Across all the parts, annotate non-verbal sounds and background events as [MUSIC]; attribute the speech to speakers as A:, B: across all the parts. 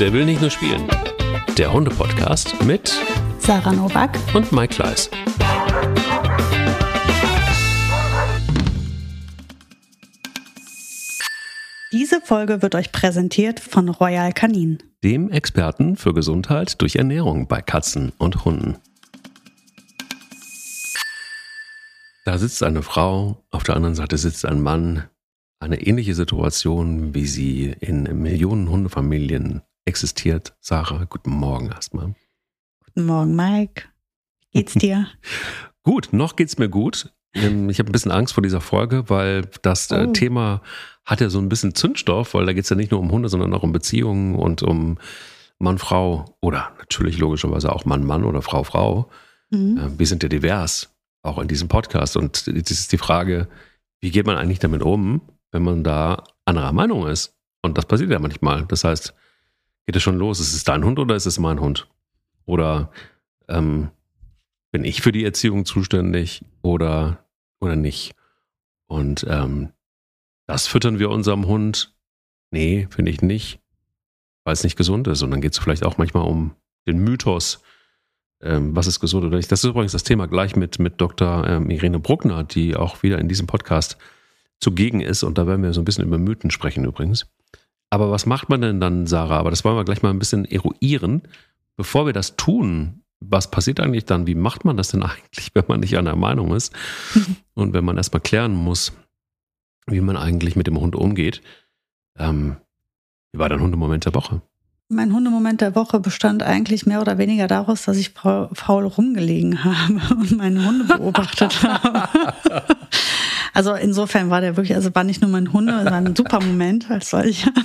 A: Der will nicht nur spielen. Der Hunde-Podcast mit
B: Sarah Novak
A: und Mike Kleiss.
B: Diese Folge wird euch präsentiert von Royal Canin,
A: dem Experten für Gesundheit durch Ernährung bei Katzen und Hunden. Da sitzt eine Frau, auf der anderen Seite sitzt ein Mann. Eine ähnliche Situation, wie sie in Millionen Hundefamilien existiert. Sarah, guten Morgen erstmal.
B: Guten Morgen, Mike. Wie geht's dir? [LAUGHS]
A: gut, noch geht's mir gut. Ähm, ich habe ein bisschen Angst vor dieser Folge, weil das äh, oh. Thema hat ja so ein bisschen Zündstoff, weil da geht es ja nicht nur um Hunde, sondern auch um Beziehungen und um Mann, Frau oder natürlich logischerweise auch Mann, Mann oder Frau, Frau. Mhm. Äh, wir sind ja divers auch in diesem Podcast. Und jetzt ist die Frage, wie geht man eigentlich damit um, wenn man da anderer Meinung ist? Und das passiert ja manchmal. Das heißt, geht es schon los? Ist es dein Hund oder ist es mein Hund? Oder ähm, bin ich für die Erziehung zuständig oder, oder nicht? Und ähm, das füttern wir unserem Hund? Nee, finde ich nicht, weil es nicht gesund ist. Und dann geht es vielleicht auch manchmal um den Mythos, ähm, was ist gesund oder nicht. Das ist übrigens das Thema gleich mit, mit Dr. Ähm, Irene Bruckner, die auch wieder in diesem Podcast zugegen ist. Und da werden wir so ein bisschen über Mythen sprechen übrigens. Aber was macht man denn dann, Sarah? Aber das wollen wir gleich mal ein bisschen eruieren. Bevor wir das tun, was passiert eigentlich dann? Wie macht man das denn [LAUGHS] eigentlich, wenn man nicht einer Meinung ist? [LAUGHS] Und wenn man erstmal klären muss, wie man eigentlich mit dem Hund umgeht. Ähm, wie war dein Hundemoment der Woche?
B: Mein Hundemoment der Woche bestand eigentlich mehr oder weniger daraus, dass ich faul rumgelegen [LAUGHS] habe und meine Hunde beobachtet habe. Also insofern war der wirklich, also war nicht nur mein Hunde, es war ein super Moment als solcher. [LAUGHS]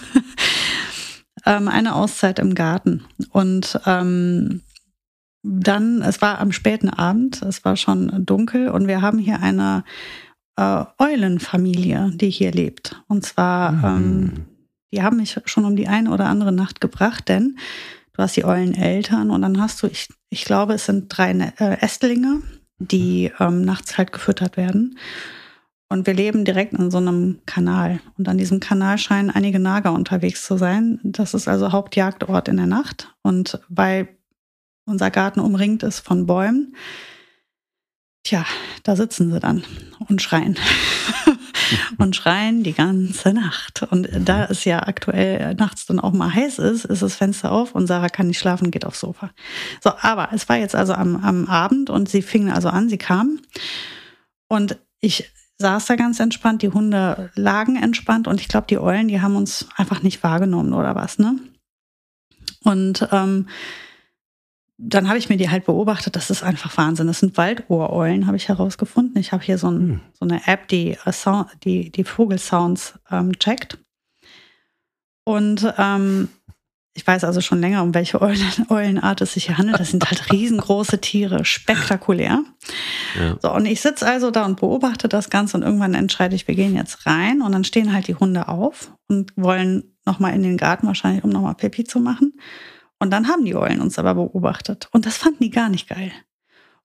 B: Ähm, eine Auszeit im Garten. Und ähm, dann, es war am späten Abend, es war schon dunkel und wir haben hier eine äh, Eulenfamilie, die hier lebt. Und zwar mhm. ähm, die haben mich schon um die eine oder andere Nacht gebracht, denn du hast die Euleneltern und dann hast du, ich, ich glaube, es sind drei äh, Ästlinge, die ähm, nachts halt gefüttert werden. Und wir leben direkt in so einem Kanal. Und an diesem Kanal scheinen einige Nager unterwegs zu sein. Das ist also Hauptjagdort in der Nacht. Und weil unser Garten umringt ist von Bäumen, tja, da sitzen sie dann und schreien. [LAUGHS] und schreien die ganze Nacht. Und da es ja aktuell nachts dann auch mal heiß ist, ist das Fenster auf und Sarah kann nicht schlafen, geht aufs Sofa. So, aber es war jetzt also am, am Abend und sie fingen also an, sie kamen. Und ich saß da ganz entspannt, die Hunde lagen entspannt und ich glaube, die Eulen, die haben uns einfach nicht wahrgenommen oder was, ne? Und ähm, dann habe ich mir die halt beobachtet, das ist einfach Wahnsinn. Das sind Waldohreulen, habe ich herausgefunden. Ich habe hier so, ein, hm. so, eine App, die, äh, die, die Vogelsounds ähm, checkt. Und ähm, ich weiß also schon länger, um welche Eulen, [LAUGHS] Eulenart es sich hier handelt. Das sind halt [LAUGHS] riesengroße Tiere, spektakulär. Ja. So, und ich sitze also da und beobachte das Ganze und irgendwann entscheide ich, wir gehen jetzt rein und dann stehen halt die Hunde auf und wollen nochmal in den Garten wahrscheinlich, um nochmal Pipi zu machen. Und dann haben die Eulen uns aber beobachtet. Und das fanden die gar nicht geil.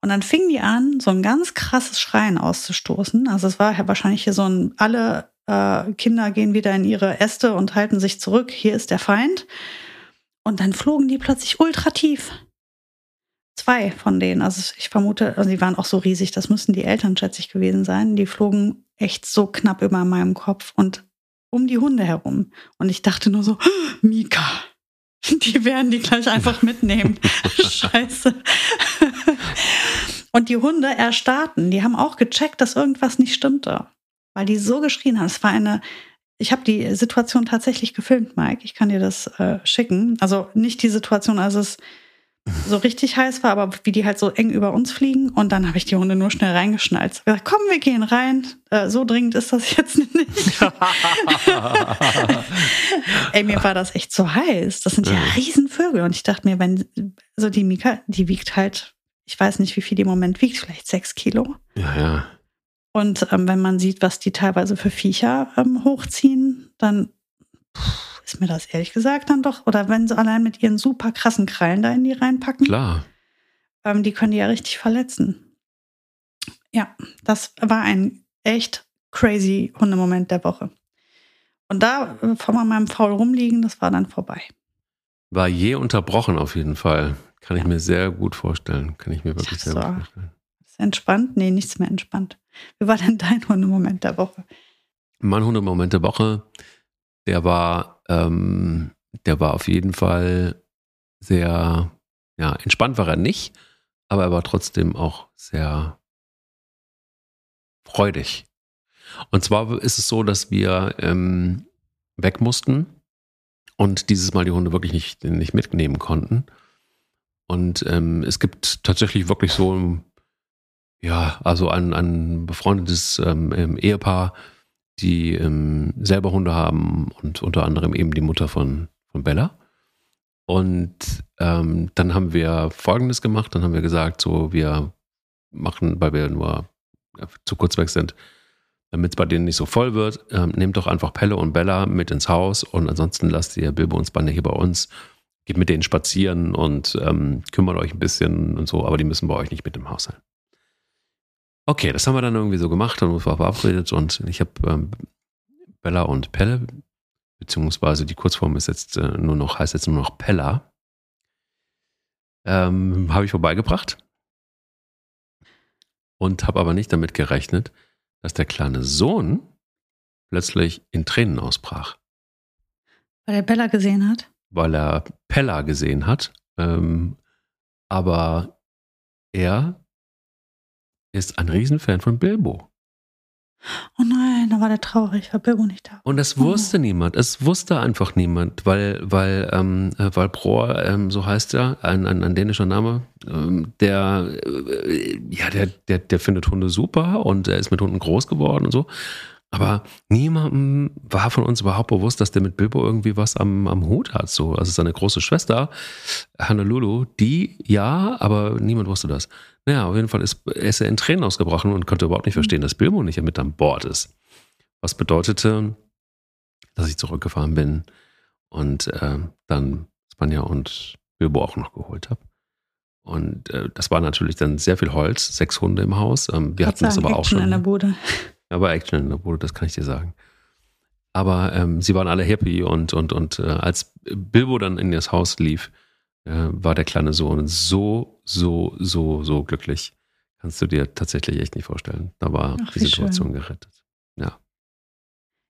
B: Und dann fingen die an, so ein ganz krasses Schreien auszustoßen. Also es war ja wahrscheinlich hier so ein, alle äh, Kinder gehen wieder in ihre Äste und halten sich zurück. Hier ist der Feind. Und dann flogen die plötzlich ultra tief. Zwei von denen, also ich vermute, also die waren auch so riesig, das müssten die Eltern, schätze ich, gewesen sein. Die flogen echt so knapp über meinem Kopf und um die Hunde herum. Und ich dachte nur so, Mika, [LAUGHS] Die werden die gleich einfach mitnehmen. [LAUGHS] Scheiße. Und die Hunde erstarrten. Die haben auch gecheckt, dass irgendwas nicht stimmte. Weil die so geschrien haben. Es war eine, ich habe die Situation tatsächlich gefilmt, Mike. Ich kann dir das äh, schicken. Also nicht die Situation, als es so richtig heiß war, aber wie die halt so eng über uns fliegen. Und dann habe ich die Hunde nur schnell reingeschnallt. Gesagt, komm, wir gehen rein. Äh, so dringend ist das [LAUGHS] jetzt nicht. [LAUGHS] Ey, mir war das echt so heiß. Das sind ja Riesenvögel. Und ich dachte mir, wenn, so die Mika, die wiegt halt, ich weiß nicht, wie viel die im Moment wiegt, vielleicht sechs Kilo.
A: Ja, ja.
B: Und ähm, wenn man sieht, was die teilweise für Viecher ähm, hochziehen, dann. Pff, ist mir das ehrlich gesagt dann doch, oder wenn sie allein mit ihren super krassen Krallen da in die reinpacken.
A: Klar.
B: Ähm, die können die ja richtig verletzen. Ja, das war ein echt crazy Hundemoment der Woche. Und da äh, von meinem Faul rumliegen, das war dann vorbei.
A: war je unterbrochen auf jeden Fall. Kann ich mir sehr gut vorstellen. Kann ich mir wirklich ich sehr gut vorstellen.
B: Entspannt? Nee, nichts mehr entspannt. Wie war denn dein Hundemoment der Woche?
A: Mein Hundemoment der Woche, der war, ähm, der war auf jeden Fall sehr, ja, entspannt war er nicht, aber er war trotzdem auch sehr freudig. Und zwar ist es so, dass wir ähm, weg mussten und dieses Mal die Hunde wirklich nicht, nicht mitnehmen konnten. Und ähm, es gibt tatsächlich wirklich so, ja, also ein, ein befreundetes ähm, ähm, Ehepaar, die ähm, selber Hunde haben und unter anderem eben die Mutter von, von Bella. Und ähm, dann haben wir Folgendes gemacht, dann haben wir gesagt, so wir machen, weil wir nur zu kurz weg sind, damit es bei denen nicht so voll wird, ähm, nehmt doch einfach Pelle und Bella mit ins Haus und ansonsten lasst ihr Bilbo und Spanne hier bei uns. Geht mit denen spazieren und ähm, kümmert euch ein bisschen und so, aber die müssen bei euch nicht mit im Haus sein. Okay, das haben wir dann irgendwie so gemacht und uns war verabredet und ich habe ähm, Bella und Pelle, beziehungsweise die Kurzform ist jetzt äh, nur noch, heißt jetzt nur noch Pella, ähm, habe ich vorbeigebracht und habe aber nicht damit gerechnet, dass der kleine Sohn plötzlich in Tränen ausbrach.
B: Weil er Bella gesehen hat?
A: Weil er Pella gesehen hat. Ähm, aber er ist ein Riesenfan von Bilbo.
B: Oh nein, da war der traurig, war Bilbo nicht da.
A: Und das wusste oh. niemand. Es wusste einfach niemand, weil, weil, ähm, äh, weil Bror, ähm, so heißt er, ein, ein, ein dänischer Name, ähm, der, äh, ja, der, der, der findet Hunde super und er ist mit Hunden groß geworden und so. Aber niemandem war von uns überhaupt bewusst, dass der mit Bilbo irgendwie was am, am Hut hat. So. Also seine große Schwester, Honolulu, die ja, aber niemand wusste das. Naja, auf jeden Fall ist, ist er in Tränen ausgebrochen und konnte überhaupt nicht verstehen, dass Bilbo nicht mit an Bord ist. Was bedeutete, dass ich zurückgefahren bin und äh, dann Spanja und Bilbo auch noch geholt habe. Und äh, das war natürlich dann sehr viel Holz, sechs Hunde im Haus. Ähm, wir hatten das aber auch schon.
B: in der Bude.
A: Aber Action in der Bude, das kann ich dir sagen. Aber ähm, sie waren alle happy und, und, und äh, als Bilbo dann in das Haus lief, äh, war der kleine Sohn so, so, so, so glücklich. Kannst du dir tatsächlich echt nicht vorstellen. Da war Ach, die Situation schön. gerettet. Ja.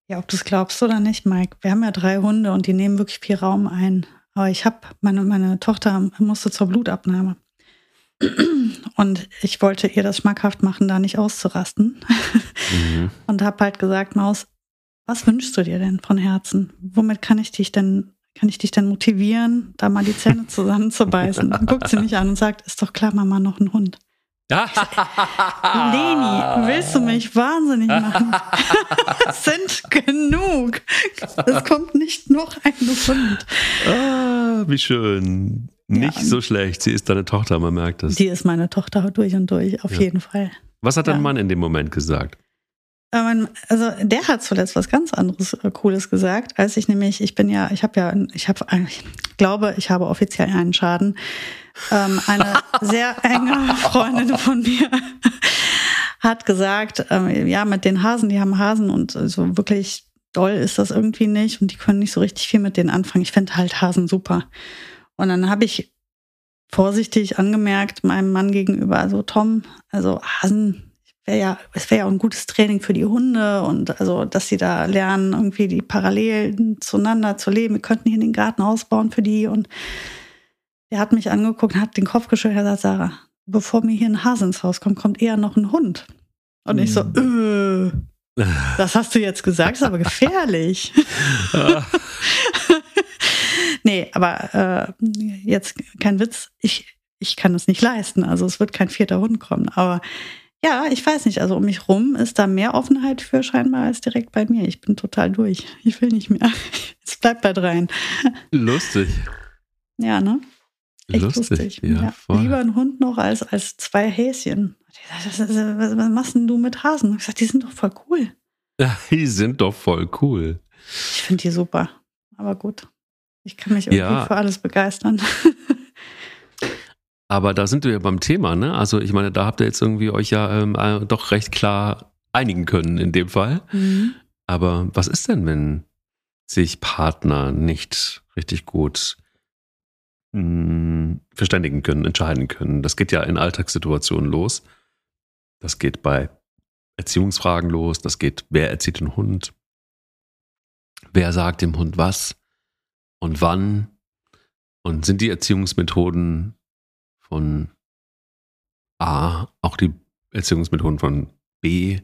B: Ja, ob du es glaubst oder nicht, Mike. Wir haben ja drei Hunde und die nehmen wirklich viel Raum ein. Aber ich habe, meine, meine Tochter musste zur Blutabnahme. Und ich wollte ihr das schmackhaft machen, da nicht auszurasten. Mhm. Und habe halt gesagt, Maus, was wünschst du dir denn von Herzen? Womit kann ich dich denn, kann ich dich denn motivieren, da mal die Zähne [LAUGHS] zusammenzubeißen? Dann guckt sie mich an und sagt, ist doch klar, Mama, noch ein Hund. [LAUGHS] Leni, willst du mich wahnsinnig machen? [LAUGHS] es sind genug. Es kommt nicht noch ein Hund.
A: Ah, wie schön. Nicht ja. so schlecht. Sie ist deine Tochter, man merkt es.
B: Die ist meine Tochter durch und durch, auf ja. jeden Fall.
A: Was hat dein ja. Mann in dem Moment gesagt?
B: Also der hat zuletzt was ganz anderes äh, Cooles gesagt, als ich nämlich, ich bin ja, ich habe ja, ich habe, ich glaube, ich habe offiziell einen Schaden. Ähm, eine [LAUGHS] sehr enge Freundin von mir hat gesagt, ähm, ja, mit den Hasen, die haben Hasen und so wirklich doll ist das irgendwie nicht und die können nicht so richtig viel mit denen anfangen. Ich finde halt Hasen super. Und dann habe ich vorsichtig angemerkt meinem Mann gegenüber, also Tom, also Hasen, wäre ja, es wäre ja auch ein gutes Training für die Hunde und also, dass sie da lernen, irgendwie die Parallelen zueinander zu leben. Wir könnten hier den Garten ausbauen für die. Und er hat mich angeguckt und hat den Kopf geschüttelt und gesagt, Sarah, bevor mir hier ein Hase ins Haus kommt, kommt eher noch ein Hund. Und ich so, hm. äh, das hast du jetzt gesagt, ist aber gefährlich. [LAUGHS] Nee, aber äh, jetzt kein Witz, ich, ich kann es nicht leisten. Also es wird kein vierter Hund kommen. Aber ja, ich weiß nicht. Also um mich rum ist da mehr Offenheit für scheinbar als direkt bei mir. Ich bin total durch. Ich will nicht mehr. [LAUGHS] Es bleibt bei dreien.
A: Lustig.
B: Ja, ne? Echt lustig. lustig. Ja, ja. Lieber ein Hund noch als, als zwei Häschen. Was machst denn du mit Hasen? Ich gesagt, die sind doch voll cool.
A: Ja, die sind doch voll cool.
B: Ich finde die super. Aber gut. Ich kann mich irgendwie ja. für alles begeistern. [LAUGHS]
A: Aber da sind wir ja beim Thema, ne? Also ich meine, da habt ihr jetzt irgendwie euch ja ähm, äh, doch recht klar einigen können in dem Fall. Mhm. Aber was ist denn, wenn sich Partner nicht richtig gut mh, hm, verständigen können, entscheiden können. Das geht ja in Alltagssituationen los. Das geht bei Erziehungsfragen los. Das geht, wer erzieht den Hund? Wer sagt dem Hund was und wann? Und sind die Erziehungsmethoden von A auch die Erziehungsmethoden von B?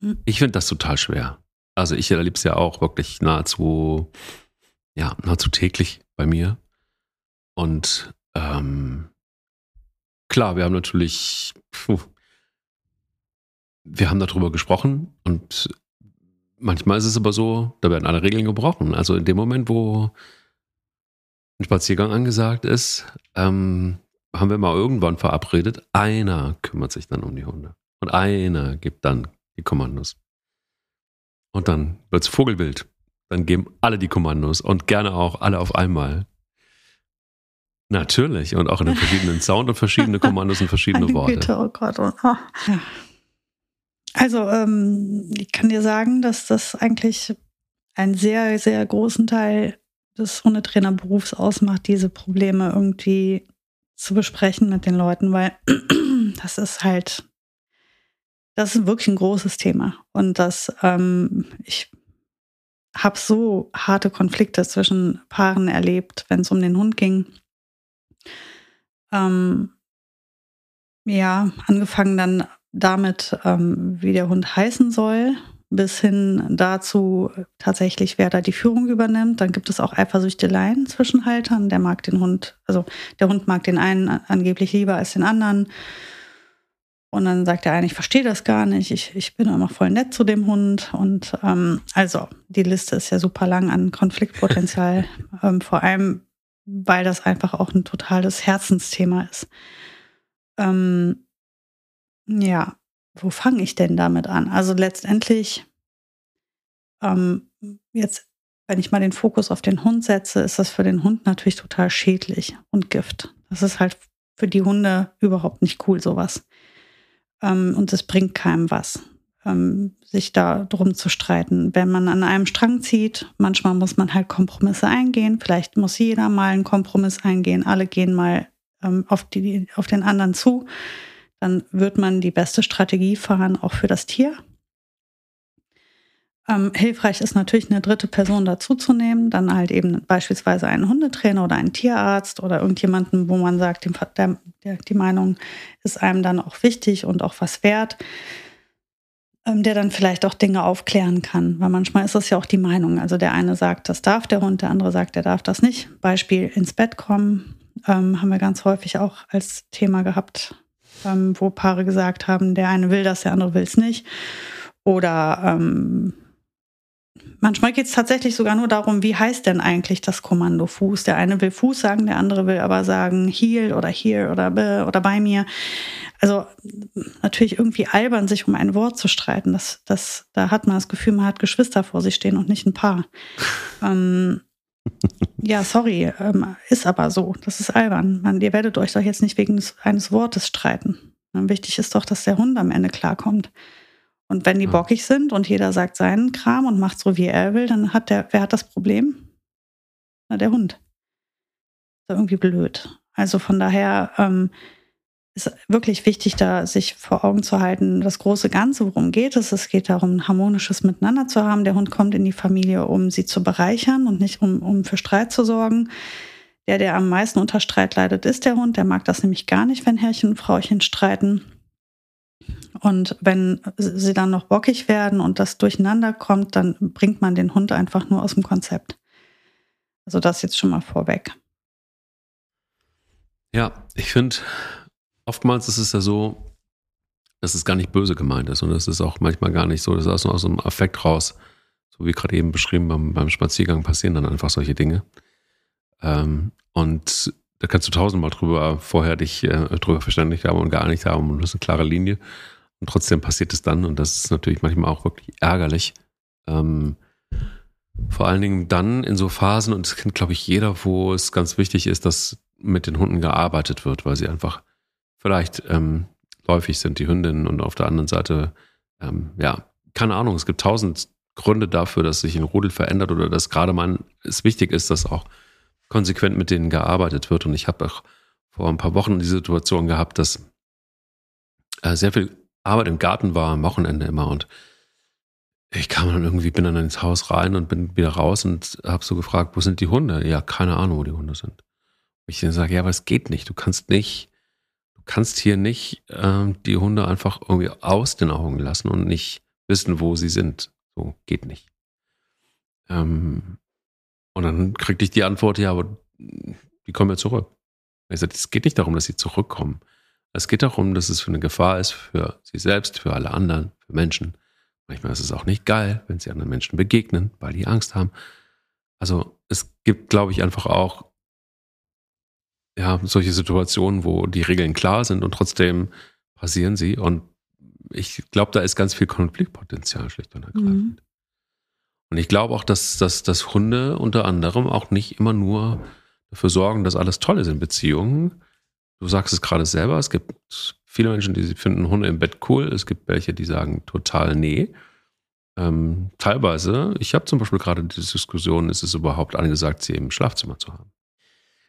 A: Hm. Ich finde das total schwer. Also ich erlebe es ja auch wirklich nahezu, ja, nahezu täglich bei mir. Und ähm, klar, wir haben natürlich, puh, wir haben darüber gesprochen und manchmal ist es aber so, da werden alle Regeln gebrochen. Also in dem Moment, wo ein Spaziergang angesagt ist, ähm, haben wir mal irgendwann verabredet, einer kümmert sich dann um die Hunde. Und einer gibt dann die Kommandos. Und dann wird es Vogelwild. Dann geben alle die Kommandos und gerne auch alle auf einmal. Natürlich. Und auch in den verschiedenen [LAUGHS] Sound und verschiedene Kommandos und verschiedene Worte. Güte, oh Gott. Oh. Ja.
B: Also, ähm, ich kann dir sagen, dass das eigentlich einen sehr, sehr großen Teil des Hundetrainerberufs ausmacht, diese Probleme irgendwie zu besprechen mit den Leuten, weil [CLEARS THROAT] das ist halt das ist wirklich ein großes Thema. Und das, ähm, ich habe so harte Konflikte zwischen Paaren erlebt, wenn es um den Hund ging. Ähm, ja, angefangen dann damit, ähm, wie der Hund heißen soll, bis hin dazu tatsächlich, wer da die Führung übernimmt. Dann gibt es auch Eifersüchteleien zwischen Haltern. Der mag den Hund, also der Hund mag den einen angeblich lieber als den anderen. Und dann sagt der eine, ich verstehe das gar nicht, ich, ich bin immer voll nett zu dem Hund. Und ähm, also die Liste ist ja super lang an Konfliktpotenzial, [LAUGHS] ähm, vor allem weil das einfach auch ein totales Herzensthema ist. Ähm, ja, wo fange ich denn damit an? Also letztendlich, ähm, jetzt, wenn ich mal den Fokus auf den Hund setze, ist das für den Hund natürlich total schädlich und Gift. Das ist halt für die Hunde überhaupt nicht cool, sowas. Ähm, und es bringt keinem was, ähm, sich da drum zu streiten. Wenn man an einem Strang zieht, manchmal muss man halt Kompromisse eingehen. Vielleicht muss jeder mal einen Kompromiss eingehen. Alle gehen mal ähm, auf, die, auf den anderen zu. Dann wird man die beste Strategie fahren, auch für das Tier. Ähm, hilfreich ist natürlich eine dritte Person dazuzunehmen, dann halt eben beispielsweise einen Hundetrainer oder einen Tierarzt oder irgendjemanden, wo man sagt, der, der, die Meinung ist einem dann auch wichtig und auch was wert, ähm, der dann vielleicht auch Dinge aufklären kann. Weil manchmal ist das ja auch die Meinung. Also der eine sagt, das darf der Hund, der andere sagt, der darf das nicht. Beispiel ins Bett kommen ähm, haben wir ganz häufig auch als Thema gehabt, ähm, wo Paare gesagt haben, der eine will das, der andere will es nicht. Oder ähm, Manchmal geht es tatsächlich sogar nur darum, wie heißt denn eigentlich das Kommando Fuß? Der eine will Fuß sagen, der andere will aber sagen Heel oder Here oder be oder bei mir. Also natürlich irgendwie albern, sich um ein Wort zu streiten. Das, das, da hat man das Gefühl, man hat Geschwister vor sich stehen und nicht ein Paar. [LAUGHS] ähm, ja, sorry, ähm, ist aber so. Das ist albern. Man, ihr werdet euch doch jetzt nicht wegen des, eines Wortes streiten. Wichtig ist doch, dass der Hund am Ende klarkommt. Und wenn die bockig sind und jeder sagt seinen Kram und macht so, wie er will, dann hat der, wer hat das Problem? Na, der Hund. Ist irgendwie blöd. Also von daher ähm, ist wirklich wichtig, da sich vor Augen zu halten, das große Ganze, worum geht es? Es geht darum, ein harmonisches Miteinander zu haben. Der Hund kommt in die Familie, um sie zu bereichern und nicht um, um für Streit zu sorgen. Der, der am meisten unter Streit leidet, ist der Hund. Der mag das nämlich gar nicht, wenn Herrchen und Frauchen streiten. Und wenn sie dann noch bockig werden und das durcheinander kommt, dann bringt man den Hund einfach nur aus dem Konzept. Also das jetzt schon mal vorweg.
A: Ja, ich finde, oftmals ist es ja so, dass es gar nicht böse gemeint ist und es ist auch manchmal gar nicht so, dass aus, aus einem Affekt raus, so wie gerade eben beschrieben, beim, beim Spaziergang passieren dann einfach solche Dinge. Ähm, und da kannst du tausendmal drüber vorher dich äh, drüber verständigt haben und geeinigt haben und das ist eine klare Linie. Und trotzdem passiert es dann und das ist natürlich manchmal auch wirklich ärgerlich. Ähm, vor allen Dingen dann in so Phasen, und das kennt, glaube ich, jeder, wo es ganz wichtig ist, dass mit den Hunden gearbeitet wird, weil sie einfach vielleicht ähm, läufig sind, die Hündinnen, und auf der anderen Seite, ähm, ja, keine Ahnung, es gibt tausend Gründe dafür, dass sich ein Rudel verändert oder dass gerade man es wichtig ist, dass auch konsequent mit denen gearbeitet wird. Und ich habe auch vor ein paar Wochen die Situation gehabt, dass äh, sehr viel Arbeit im Garten war, am Wochenende immer. Und ich kam dann irgendwie, bin dann ins Haus rein und bin wieder raus und habe so gefragt, wo sind die Hunde? Ja, keine Ahnung, wo die Hunde sind. Ich dann sage, ja, aber es geht nicht. Du kannst nicht, kannst hier nicht ähm, die Hunde einfach irgendwie aus den Augen lassen und nicht wissen, wo sie sind. So geht nicht. Ähm, und dann kriegte ich die Antwort, ja, aber die kommen ja zurück. Ich sagte, es geht nicht darum, dass sie zurückkommen. Es geht darum, dass es für eine Gefahr ist für sie selbst, für alle anderen, für Menschen. Manchmal ist es auch nicht geil, wenn sie anderen Menschen begegnen, weil die Angst haben. Also es gibt, glaube ich, einfach auch ja, solche Situationen, wo die Regeln klar sind und trotzdem passieren sie. Und ich glaube, da ist ganz viel Konfliktpotenzial schlicht und ergreifend. Mhm. Und ich glaube auch, dass, dass, dass Hunde unter anderem auch nicht immer nur dafür sorgen, dass alles toll ist in Beziehungen. Du sagst es gerade selber, es gibt viele Menschen, die finden Hunde im Bett cool. Es gibt welche, die sagen total nee. Ähm, teilweise, ich habe zum Beispiel gerade diese Diskussion, ist es überhaupt angesagt, sie im Schlafzimmer zu haben.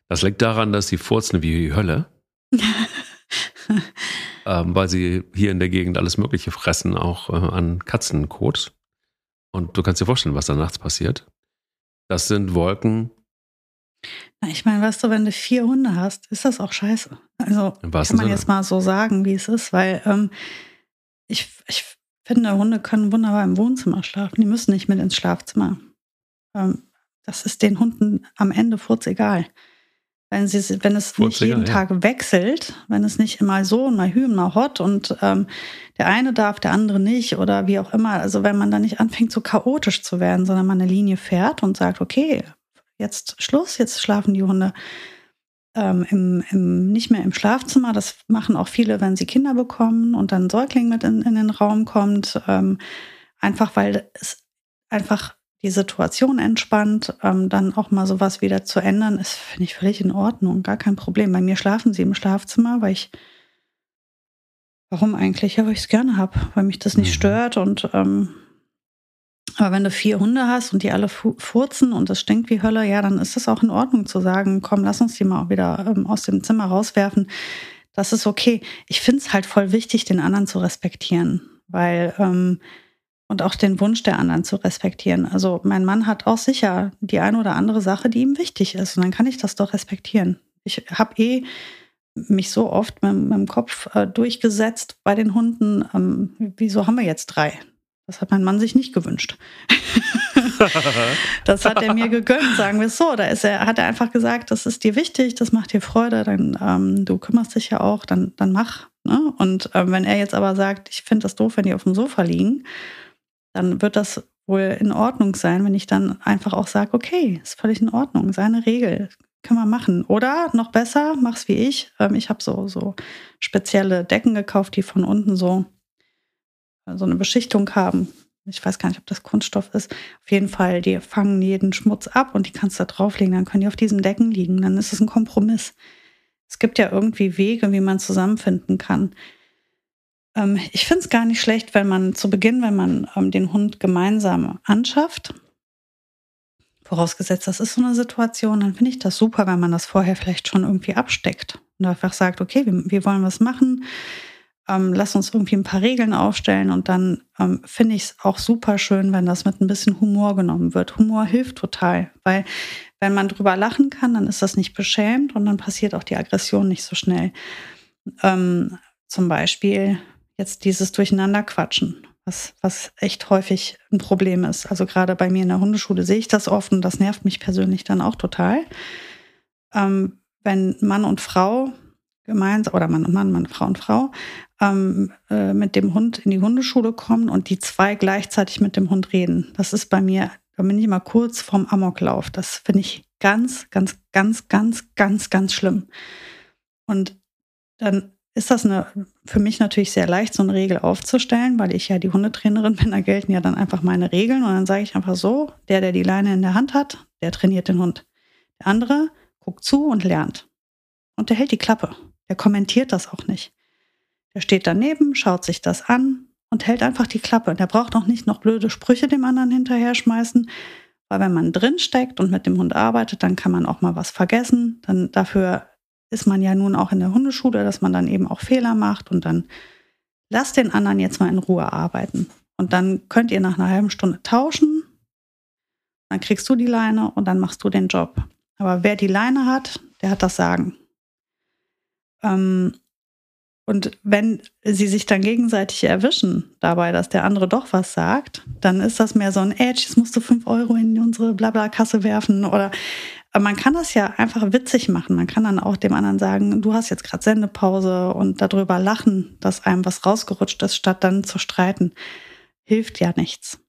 A: Das liegt daran, dass sie furzen wie die Hölle. [LAUGHS] ähm, weil sie hier in der Gegend alles Mögliche fressen, auch äh, an Katzenkot. Und du kannst dir vorstellen, was da nachts passiert. Das sind Wolken.
B: Na, ich meine, weißt du, wenn du vier Hunde hast, ist das auch scheiße. Also kann man Sinne? jetzt mal so sagen, wie es ist, weil ähm, ich, ich finde, Hunde können wunderbar im Wohnzimmer schlafen. Die müssen nicht mit ins Schlafzimmer. Ähm, das ist den Hunden am Ende furz egal. Wenn, sie, wenn es nicht jeden ja. Tag wechselt, wenn es nicht mal so, mal hü, mal hot und ähm, der eine darf, der andere nicht oder wie auch immer. Also wenn man da nicht anfängt, so chaotisch zu werden, sondern man eine Linie fährt und sagt, okay, jetzt Schluss, jetzt schlafen die Hunde ähm, im, im, nicht mehr im Schlafzimmer. Das machen auch viele, wenn sie Kinder bekommen und dann ein Säugling mit in, in den Raum kommt. Ähm, einfach weil es einfach die Situation entspannt, ähm, dann auch mal sowas wieder zu ändern, ist, finde ich, völlig in Ordnung, gar kein Problem. Bei mir schlafen sie im Schlafzimmer, weil ich, warum eigentlich? Ja, weil ich es gerne habe, weil mich das nicht mhm. stört und, ähm, aber wenn du vier Hunde hast und die alle furzen und es stinkt wie Hölle, ja, dann ist es auch in Ordnung zu sagen, komm, lass uns die mal auch wieder ähm, aus dem Zimmer rauswerfen. Das ist okay. Ich finde es halt voll wichtig, den anderen zu respektieren, weil ähm, und auch den Wunsch der anderen zu respektieren. Also mein Mann hat auch sicher die eine oder andere Sache, die ihm wichtig ist. Und dann kann ich das doch respektieren. Ich habe eh mich so oft mit, mit dem Kopf äh, durchgesetzt bei den Hunden. Ähm, wieso haben wir jetzt drei? Das hat mein Mann sich nicht gewünscht. [LAUGHS] das hat er mir gegönnt, sagen wir es so. Da ist er, hat er einfach gesagt, das ist dir wichtig, das macht dir Freude, dann ähm, du kümmerst dich ja auch, dann, dann mach. Ne? Und ähm, wenn er jetzt aber sagt, ich finde das doof, wenn die auf dem Sofa liegen, dann wird das wohl in Ordnung sein, wenn ich dann einfach auch sage, okay, ist völlig in Ordnung, seine Regel, können wir machen. Oder noch besser, mach's wie ich. Ähm, ich habe so, so spezielle Decken gekauft, die von unten so, so eine Beschichtung haben. Ich weiß gar nicht, ob das Kunststoff ist. Auf jeden Fall, die fangen jeden Schmutz ab und die kannst du da drauflegen. Dann können die auf diesen Decken liegen. Dann ist es ein Kompromiss. Es gibt ja irgendwie Wege, wie man zusammenfinden kann. Ähm, ich finde es gar nicht schlecht, wenn man zu Beginn, wenn man ähm, den Hund gemeinsam anschafft, vorausgesetzt, das ist so eine Situation, dann finde ich das super, wenn man das vorher vielleicht schon irgendwie absteckt und einfach sagt, okay, wie, wie wollen wir es machen? Ähm, lass uns irgendwie ein paar Regeln aufstellen und dann ähm, finde ich es auch super schön, wenn das mit ein bisschen Humor genommen wird. Humor hilft total, weil wenn man drüber lachen kann, dann ist das nicht beschämt und dann passiert auch die Aggression nicht so schnell. Ähm, zum Beispiel, jetzt dieses Durcheinanderquatschen, was, was echt häufig ein Problem ist. Also gerade bei mir in der Hundeschule sehe ich das oft und das nervt mich persönlich dann auch total. Ähm, wenn Mann und Frau gemeinsam, oder Mann und Mann, Mann, Frau und Frau, ähm, äh, mit dem Hund in die Hundeschule kommen und die zwei gleichzeitig mit dem Hund reden. Das ist bei mir, da bin ich immer kurz vorm Amoklauf. Das finde ich ganz, ganz, ganz, ganz, ganz, ganz schlimm. Und dann ist das eine, für mich natürlich sehr leicht, so eine Regel aufzustellen, weil ich ja die Hundetrainerin [LAUGHS] bin. Da gelten ja dann einfach meine Regeln und dann sage ich einfach so, der, der die Leine in der Hand hat, der trainiert den Hund. Der andere guckt zu und lernt. Und der hält die Klappe. Der kommentiert das auch nicht. Der steht daneben, schaut sich das an und hält einfach die Klappe. Der braucht auch nicht noch blöde Sprüche dem anderen hinterher schmeißen, Weil wenn man drin steckt und mit dem Hund arbeitet, dann kann man auch mal was vergessen. Dann dafür ist man ja nun auch in der Hundeschule, dass man dann eben auch Fehler macht und dann lasst den anderen jetzt mal in Ruhe arbeiten. Und dann könnt ihr nach einer halben Stunde tauschen. Dann kriegst du die Leine und dann machst du den Job. Aber wer die Leine hat, der hat das Sagen. Ähm, und wenn sie sich dann gegenseitig erwischen dabei, dass der andere doch was sagt, dann ist das mehr so ein Edge, jetzt musst du fünf Euro in unsere Blabla-Kasse werfen. Oder man kann das ja einfach witzig machen. Man kann dann auch dem anderen sagen, du hast jetzt gerade Sendepause und darüber lachen, dass einem was rausgerutscht ist, statt dann zu streiten. Hilft ja nichts.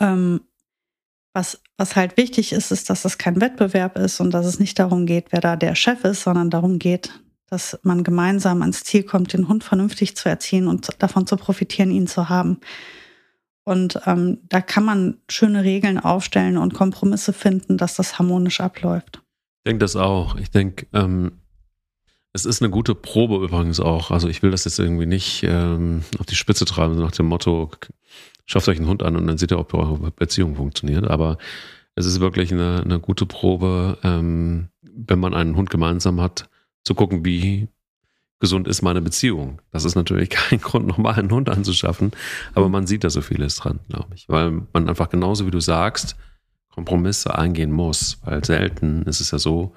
B: Ähm, was, was halt wichtig ist, ist, dass es kein Wettbewerb ist und dass es nicht darum geht, wer da der Chef ist, sondern darum geht, dass man gemeinsam ans Ziel kommt, den Hund vernünftig zu erziehen und davon zu profitieren, ihn zu haben. Und ähm, da kann man schöne Regeln aufstellen und Kompromisse finden, dass das harmonisch abläuft.
A: Ich denke das auch. Ich denke, ähm, es ist eine gute Probe übrigens auch. Also ich will das jetzt irgendwie nicht ähm, auf die Spitze treiben, nach dem Motto, schafft euch einen Hund an und dann seht ihr, ob eure Beziehung funktioniert. Aber es ist wirklich eine, eine gute Probe, ähm, wenn man einen Hund gemeinsam hat, zu gucken, wie gesund ist meine Beziehung. Das ist natürlich [LAUGHS] kein Grund, nochmal einen Hund anzuschaffen, aber man sieht da so vieles dran, glaube ich. Weil man einfach genauso wie du sagst, Kompromisse eingehen muss. Weil selten ist es ja so,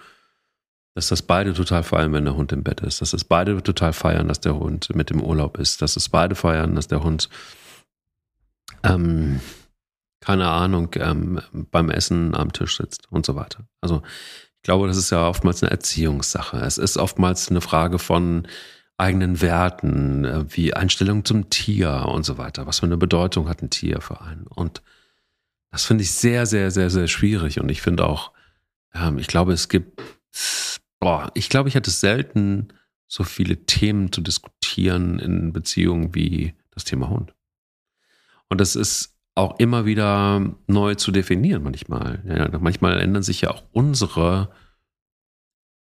A: dass das beide total feiern, wenn der Hund im Bett ist. Dass das beide total feiern, dass der Hund mit dem Urlaub ist. Dass es beide feiern, dass der Hund, ähm, keine Ahnung, ähm, beim Essen am Tisch sitzt und so weiter. Also ich glaube, das ist ja oftmals eine Erziehungssache. Es ist oftmals eine Frage von eigenen Werten, äh, wie Einstellung zum Tier und so weiter. Was für eine Bedeutung hat ein Tier für einen? Und das finde ich sehr, sehr, sehr, sehr schwierig. Und ich finde auch, ähm, ich glaube, es gibt, boah, ich glaube, ich hatte selten so viele Themen zu diskutieren in Beziehungen wie das Thema Hund. Und das ist auch immer wieder neu zu definieren manchmal. Ja, manchmal ändern sich ja auch unsere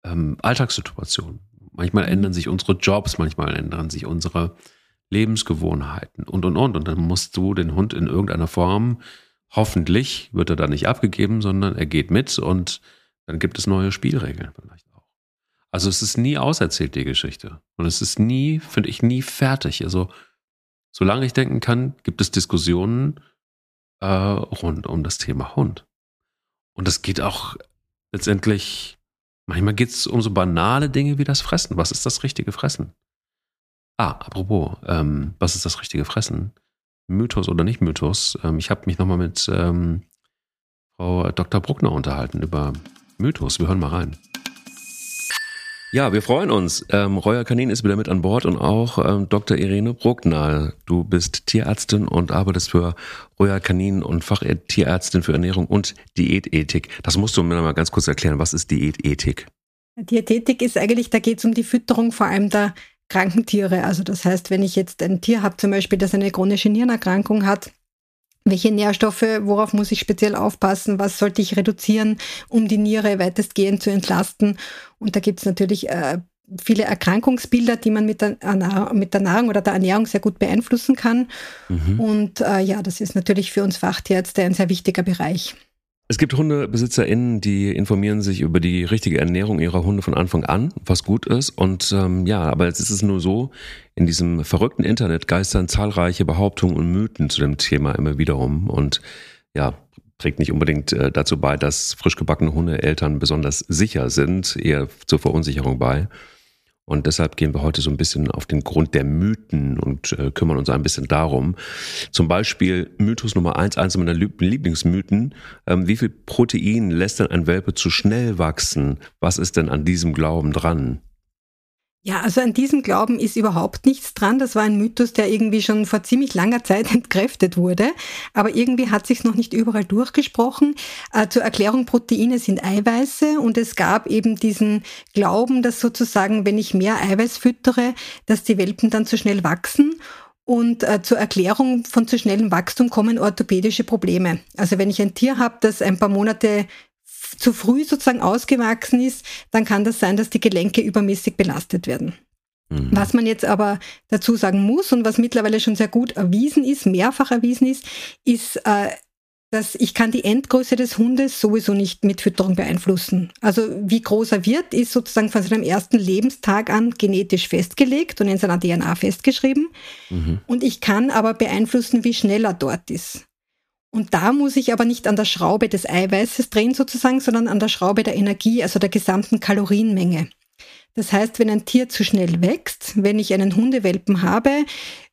A: ähm, Alltagssituationen. Manchmal mhm. ändern sich unsere Jobs, manchmal ändern sich unsere Lebensgewohnheiten und, und, und. Und dann musst du den Hund in irgendeiner Form, hoffentlich wird er da nicht abgegeben, sondern er geht mit und dann gibt es neue Spielregeln vielleicht auch. Also es ist nie auserzählt, die Geschichte. Und es ist nie, finde ich, nie fertig. Also solange ich denken kann, gibt es Diskussionen, äh, rund um das Thema Hund. Und das geht auch letztendlich, manchmal geht es um so banale Dinge wie das Fressen. Was ist das richtige Fressen? Ah, apropos, ähm, was ist das richtige Fressen? Mythos oder nicht Mythos? Ähm, ich habe mich nochmal mit ähm, Frau Dr. Bruckner unterhalten über Mythos. Wir hören mal rein. Ja, wir freuen uns. Ähm, Royer Kanin ist wieder mit an Bord und auch ähm, Dr. Irene Bruckner. Du bist Tierärztin und arbeitest für Royer Kanin und Fachtierärztin für Ernährung und Diätethik. Das musst du mir mal ganz kurz erklären. Was ist Diätethik?
C: Diätetik ist eigentlich, da geht es um die Fütterung vor allem der kranken Tiere. Also das heißt, wenn ich jetzt ein Tier habe, zum Beispiel, das eine chronische Nierenerkrankung hat, welche Nährstoffe, worauf muss ich speziell aufpassen, was sollte ich reduzieren, um die Niere weitestgehend zu entlasten. Und da gibt es natürlich äh, viele Erkrankungsbilder, die man mit der, mit der Nahrung oder der Ernährung sehr gut beeinflussen kann. Mhm. Und äh, ja, das ist natürlich für uns Fachtierärzte ein sehr wichtiger Bereich.
A: Es gibt HundebesitzerInnen, die informieren sich über die richtige Ernährung ihrer Hunde von Anfang an, was gut ist. Und ähm, ja, aber jetzt ist es nur so, in diesem verrückten Internet geistern zahlreiche Behauptungen und Mythen zu dem Thema immer wieder um. Und ja, trägt nicht unbedingt äh, dazu bei, dass frisch gebackene Hundeeltern besonders sicher sind, eher zur Verunsicherung bei. Und deshalb gehen wir heute so ein bisschen auf den Grund der Mythen und äh, kümmern uns ein bisschen darum. Zum Beispiel Mythos Nummer eins, eins meiner Lieblingsmythen. Ähm, wie viel Protein lässt denn ein Welpe zu schnell wachsen? Was ist denn an diesem Glauben dran?
C: Ja, also an diesem Glauben ist überhaupt nichts dran. Das war ein Mythos, der irgendwie schon vor ziemlich langer Zeit [LAUGHS] entkräftet wurde. Aber irgendwie hat sich noch nicht überall durchgesprochen. Äh, zur Erklärung, Proteine sind Eiweiße und es gab eben diesen Glauben, dass sozusagen, wenn ich mehr Eiweiß füttere, dass die Welpen dann zu schnell wachsen. Und äh, zur Erklärung von zu schnellem Wachstum kommen orthopädische Probleme. Also wenn ich ein Tier habe, das ein paar Monate zu früh sozusagen ausgewachsen ist, dann kann das sein, dass die Gelenke übermäßig belastet werden. Mhm. Was man jetzt aber dazu sagen muss und was mittlerweile schon sehr gut erwiesen ist, mehrfach erwiesen ist, ist, äh, dass ich kann die Endgröße des Hundes sowieso nicht mit Fütterung beeinflussen. Also wie groß er wird, ist sozusagen von seinem ersten Lebenstag an genetisch festgelegt und in seiner DNA festgeschrieben. Mhm. Und ich kann aber beeinflussen, wie schnell er dort ist. Und da muss ich aber nicht an der Schraube des Eiweißes drehen sozusagen, sondern an der Schraube der Energie, also der gesamten Kalorienmenge. Das heißt, wenn ein Tier zu schnell wächst, wenn ich einen Hundewelpen habe,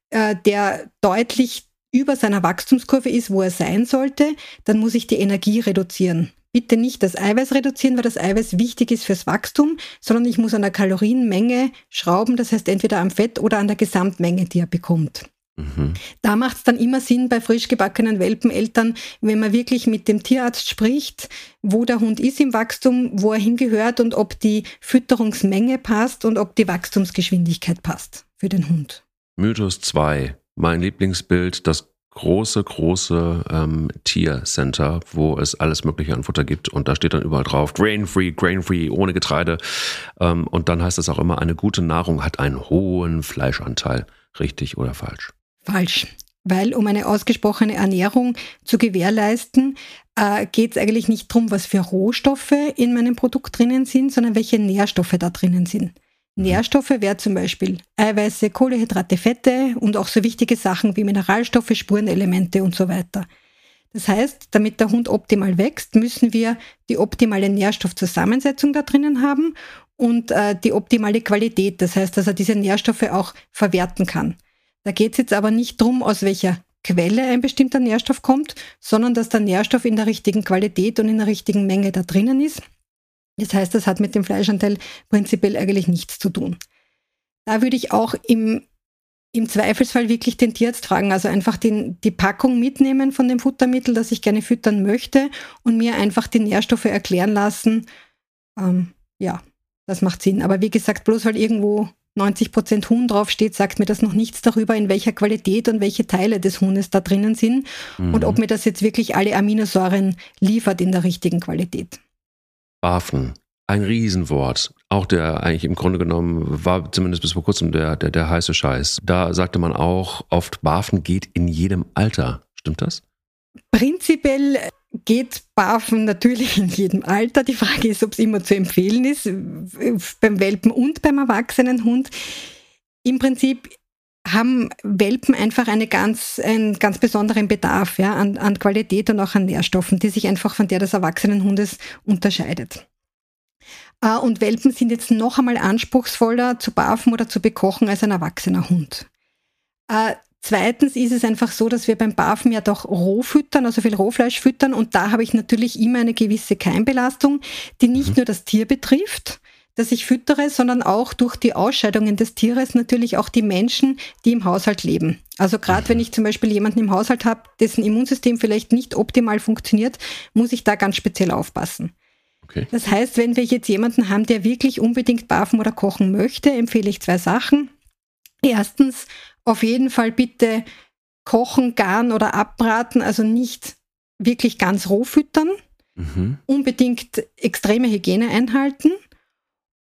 C: äh, der deutlich über seiner Wachstumskurve ist, wo er sein sollte, dann muss ich die Energie reduzieren. Bitte nicht das Eiweiß reduzieren, weil das Eiweiß wichtig ist fürs Wachstum, sondern ich muss an der Kalorienmenge schrauben, das heißt entweder am Fett oder an der Gesamtmenge, die er bekommt. Mhm. Da macht es dann immer Sinn bei frisch gebackenen Welpeneltern, wenn man wirklich mit dem Tierarzt spricht, wo der Hund ist im Wachstum, wo er hingehört und ob die Fütterungsmenge passt und ob die Wachstumsgeschwindigkeit passt für den Hund.
A: Mythos 2 mein Lieblingsbild, das große, große ähm, Tiercenter, wo es alles Mögliche an Futter gibt. Und da steht dann überall drauf, grain-free, grain-free, ohne Getreide. Ähm, und dann heißt es auch immer, eine gute Nahrung hat einen hohen Fleischanteil. Richtig oder falsch?
C: Falsch. Weil um eine ausgesprochene Ernährung zu gewährleisten, äh, geht es eigentlich nicht darum, was für Rohstoffe in meinem Produkt drinnen sind, sondern welche Nährstoffe da drinnen sind. Nährstoffe wäre zum Beispiel Eiweiße, Kohlehydrate, Fette und auch so wichtige Sachen wie Mineralstoffe, Spurenelemente und so weiter. Das heißt, damit der Hund optimal wächst, müssen wir die optimale Nährstoffzusammensetzung da drinnen haben und äh, die optimale Qualität. Das heißt, dass er diese Nährstoffe auch verwerten kann. Da geht es jetzt aber nicht darum, aus welcher Quelle ein bestimmter Nährstoff kommt, sondern dass der Nährstoff in der richtigen Qualität und in der richtigen Menge da drinnen ist das heißt, das hat mit dem Fleischanteil prinzipiell eigentlich nichts zu tun. Da würde ich auch im, im Zweifelsfall wirklich den Tierarzt fragen, also einfach den, die Packung mitnehmen von dem Futtermittel, das ich gerne füttern möchte und mir einfach die Nährstoffe erklären lassen. Ähm, ja, das macht Sinn. Aber wie gesagt, bloß weil irgendwo 90 Prozent Huhn draufsteht, sagt mir das noch nichts darüber, in welcher Qualität und welche Teile des Huhnes da drinnen sind mhm. und ob mir das jetzt wirklich alle Aminosäuren liefert in der richtigen Qualität.
A: Barfen, ein Riesenwort. Auch der eigentlich im Grunde genommen war zumindest bis vor kurzem der, der, der heiße Scheiß. Da sagte man auch oft, Barfen geht in jedem Alter. Stimmt das?
C: Prinzipiell geht Barfen natürlich in jedem Alter. Die Frage ist, ob es immer zu empfehlen ist, beim Welpen und beim erwachsenen Hund. Im Prinzip haben Welpen einfach eine ganz, einen ganz besonderen Bedarf ja, an, an Qualität und auch an Nährstoffen, die sich einfach von der des erwachsenen Hundes unterscheidet. Äh, und Welpen sind jetzt noch einmal anspruchsvoller zu barfen oder zu bekochen als ein erwachsener Hund. Zweitens ist es einfach so, dass wir beim Barfen ja doch roh füttern, also viel Rohfleisch füttern und da habe ich natürlich immer eine gewisse Keimbelastung, die nicht mhm. nur das Tier betrifft, das ich füttere, sondern auch durch die Ausscheidungen des Tieres natürlich auch die Menschen, die im Haushalt leben. Also gerade wenn ich zum Beispiel jemanden im Haushalt habe, dessen Immunsystem vielleicht nicht optimal funktioniert, muss ich da ganz speziell aufpassen. Okay. Das heißt, wenn wir jetzt jemanden haben, der wirklich unbedingt barfen oder kochen möchte, empfehle ich zwei Sachen. Erstens, auf jeden Fall bitte kochen, garen oder abbraten, also nicht wirklich ganz roh füttern. Mhm. Unbedingt extreme Hygiene einhalten.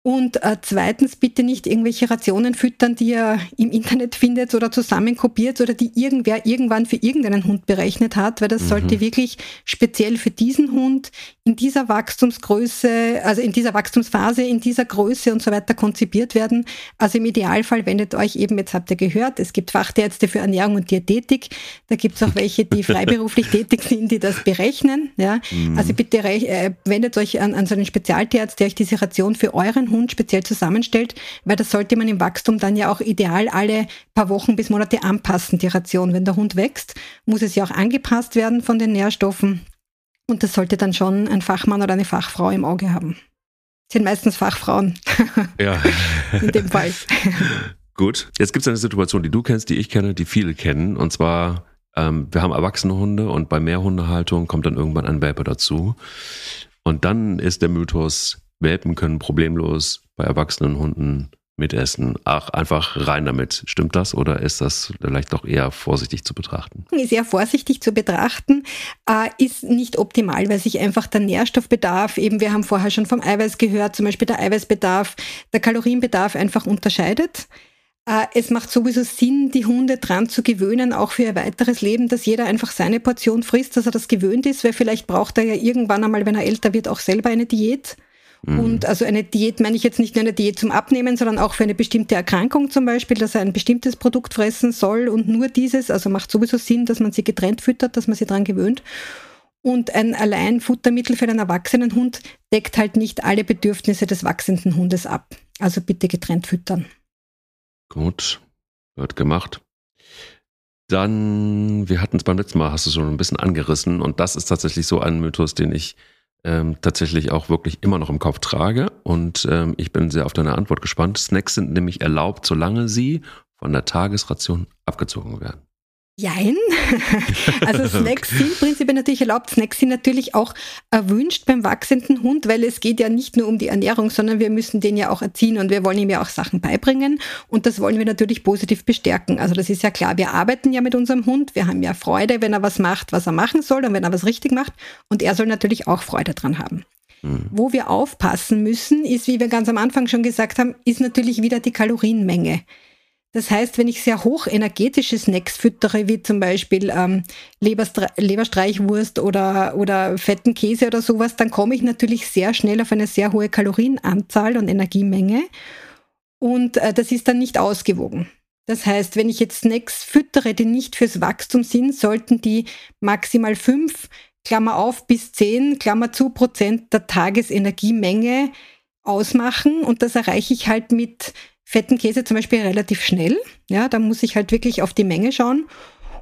C: Und äh, zweitens bitte nicht irgendwelche Rationen füttern, die ihr im Internet findet oder zusammenkopiert oder die irgendwer irgendwann für irgendeinen Hund berechnet hat, weil das mhm. sollte wirklich speziell für diesen Hund in dieser Wachstumsgröße, also in dieser Wachstumsphase, in dieser Größe und so weiter konzipiert werden. Also im Idealfall wendet euch eben, jetzt habt ihr gehört, es gibt Fachärzte für Ernährung und Diätetik. Da gibt es auch welche, die [LAUGHS] freiberuflich tätig sind, die das berechnen. Ja. Mhm. Also bitte äh, wendet euch an, an so einen Spezialtierarzt, der euch diese Ration für euren Hund speziell zusammenstellt, weil das sollte man im Wachstum dann ja auch ideal alle paar Wochen bis Monate anpassen, die Ration. Wenn der Hund wächst, muss es ja auch angepasst werden von den Nährstoffen. Und das sollte dann schon ein Fachmann oder eine Fachfrau im Auge haben. Das sind meistens Fachfrauen.
A: Ja. [LAUGHS]
C: In dem Fall.
A: Gut. Jetzt gibt es eine Situation, die du kennst, die ich kenne, die viele kennen. Und zwar, ähm, wir haben erwachsene Hunde und bei Mehrhundehaltung kommt dann irgendwann ein Welpe dazu. Und dann ist der Mythos, Welpen können problemlos bei erwachsenen Hunden mitessen. Ach, einfach rein damit. Stimmt das oder ist das vielleicht doch eher vorsichtig zu betrachten?
C: Ist eher vorsichtig zu betrachten, äh, ist nicht optimal, weil sich einfach der Nährstoffbedarf, eben wir haben vorher schon vom Eiweiß gehört, zum Beispiel der Eiweißbedarf, der Kalorienbedarf einfach unterscheidet. Äh, es macht sowieso Sinn, die Hunde dran zu gewöhnen, auch für ihr weiteres Leben, dass jeder einfach seine Portion frisst, dass er das gewöhnt ist, weil vielleicht braucht er ja irgendwann einmal, wenn er älter wird, auch selber eine Diät. Mhm. Und also eine Diät meine ich jetzt nicht nur eine Diät zum Abnehmen, sondern auch für eine bestimmte Erkrankung zum Beispiel, dass er ein bestimmtes Produkt fressen soll und nur dieses, also macht sowieso Sinn, dass man sie getrennt füttert, dass man sie dran gewöhnt. Und ein Alleinfuttermittel für einen erwachsenen Hund deckt halt nicht alle Bedürfnisse des wachsenden Hundes ab. Also bitte getrennt füttern.
A: Gut, wird gemacht. Dann, wir hatten es beim letzten Mal, hast du schon ein bisschen angerissen und das ist tatsächlich so ein Mythos, den ich ähm, tatsächlich auch wirklich immer noch im Kopf trage und ähm, ich bin sehr auf deine Antwort gespannt. Snacks sind nämlich erlaubt, solange sie von der Tagesration abgezogen werden.
C: Jein. [LAUGHS] Also [LAUGHS] Snacks sind prinzipiell natürlich erlaubt. Snacks sind natürlich auch erwünscht beim wachsenden Hund, weil es geht ja nicht nur um die Ernährung, sondern wir müssen den ja auch erziehen und wir wollen ihm ja auch Sachen beibringen und das wollen wir natürlich positiv bestärken. Also das ist ja klar. Wir arbeiten ja mit unserem Hund. Wir haben ja Freude, wenn er was macht, was er machen soll und wenn er was richtig macht und er soll natürlich auch Freude dran haben. Mhm. Wo wir aufpassen müssen, ist, wie wir ganz am Anfang schon gesagt haben, ist natürlich wieder die Kalorienmenge. Das heißt, wenn ich sehr hoch energetische Snacks füttere, wie zum Beispiel ähm, Leberstreichwurst oder, oder fetten Käse oder sowas, dann komme ich natürlich sehr schnell auf eine sehr hohe Kalorienanzahl und Energiemenge. Und äh, das ist dann nicht ausgewogen. Das heißt, wenn ich jetzt Snacks füttere, die nicht fürs Wachstum sind, sollten die maximal fünf, Klammer auf, bis zehn, Klammer zu, Prozent der Tagesenergiemenge ausmachen. Und das erreiche ich halt mit fetten Käse zum Beispiel relativ schnell. Ja, da muss ich halt wirklich auf die Menge schauen.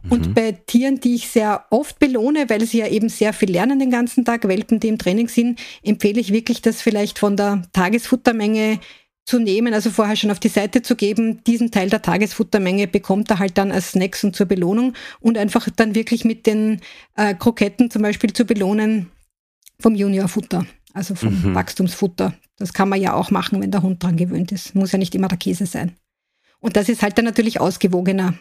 C: Und mhm. bei Tieren, die ich sehr oft belohne, weil sie ja eben sehr viel lernen den ganzen Tag, Welpen, die im Training sind, empfehle ich wirklich, das vielleicht von der Tagesfuttermenge zu nehmen, also vorher schon auf die Seite zu geben. Diesen Teil der Tagesfuttermenge bekommt er halt dann als Snacks und zur Belohnung und einfach dann wirklich mit den äh, Kroketten zum Beispiel zu belohnen vom Juniorfutter, also vom mhm. Wachstumsfutter. Das kann man ja auch machen, wenn der Hund dran gewöhnt ist. Muss ja nicht immer der Käse sein. Und das ist halt dann natürlich ausgewogener.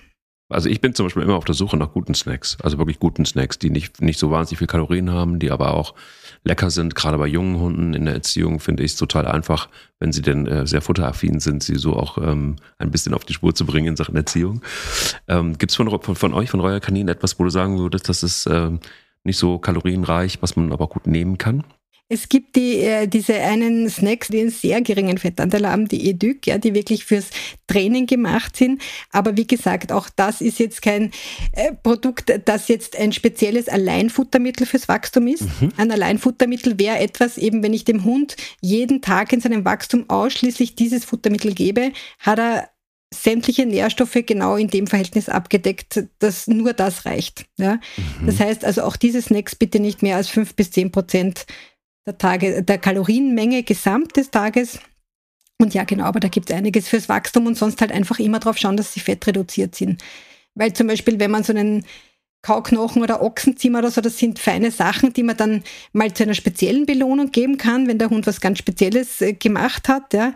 A: Also ich bin zum Beispiel immer auf der Suche nach guten Snacks, also wirklich guten Snacks, die nicht, nicht so wahnsinnig viel Kalorien haben, die aber auch lecker sind. Gerade bei jungen Hunden in der Erziehung finde ich es total einfach, wenn sie denn äh, sehr futteraffin sind, sie so auch ähm, ein bisschen auf die Spur zu bringen in Sachen Erziehung. Ähm, Gibt es von, von, von, euch, von Royal Kanin, etwas, wo du sagen würdest, das ist ähm, nicht so kalorienreich, was man aber gut nehmen kann?
C: Es gibt die, äh, diese einen Snacks, die einen sehr geringen Fettanteil haben, die Educ, ja, die wirklich fürs Training gemacht sind. Aber wie gesagt, auch das ist jetzt kein äh, Produkt, das jetzt ein spezielles Alleinfuttermittel fürs Wachstum ist. Mhm. Ein Alleinfuttermittel wäre etwas, eben wenn ich dem Hund jeden Tag in seinem Wachstum ausschließlich dieses Futtermittel gebe, hat er sämtliche Nährstoffe genau in dem Verhältnis abgedeckt, dass nur das reicht. Ja? Mhm. Das heißt also auch diese Snacks bitte nicht mehr als fünf bis zehn Prozent der, Tage, der Kalorienmenge gesamt des Tages. Und ja, genau, aber da gibt es einiges fürs Wachstum und sonst halt einfach immer darauf schauen, dass sie fettreduziert sind. Weil zum Beispiel, wenn man so einen Kauknochen oder Ochsenzimmer oder so, das sind feine Sachen, die man dann mal zu einer speziellen Belohnung geben kann, wenn der Hund was ganz Spezielles äh, gemacht hat. Ja.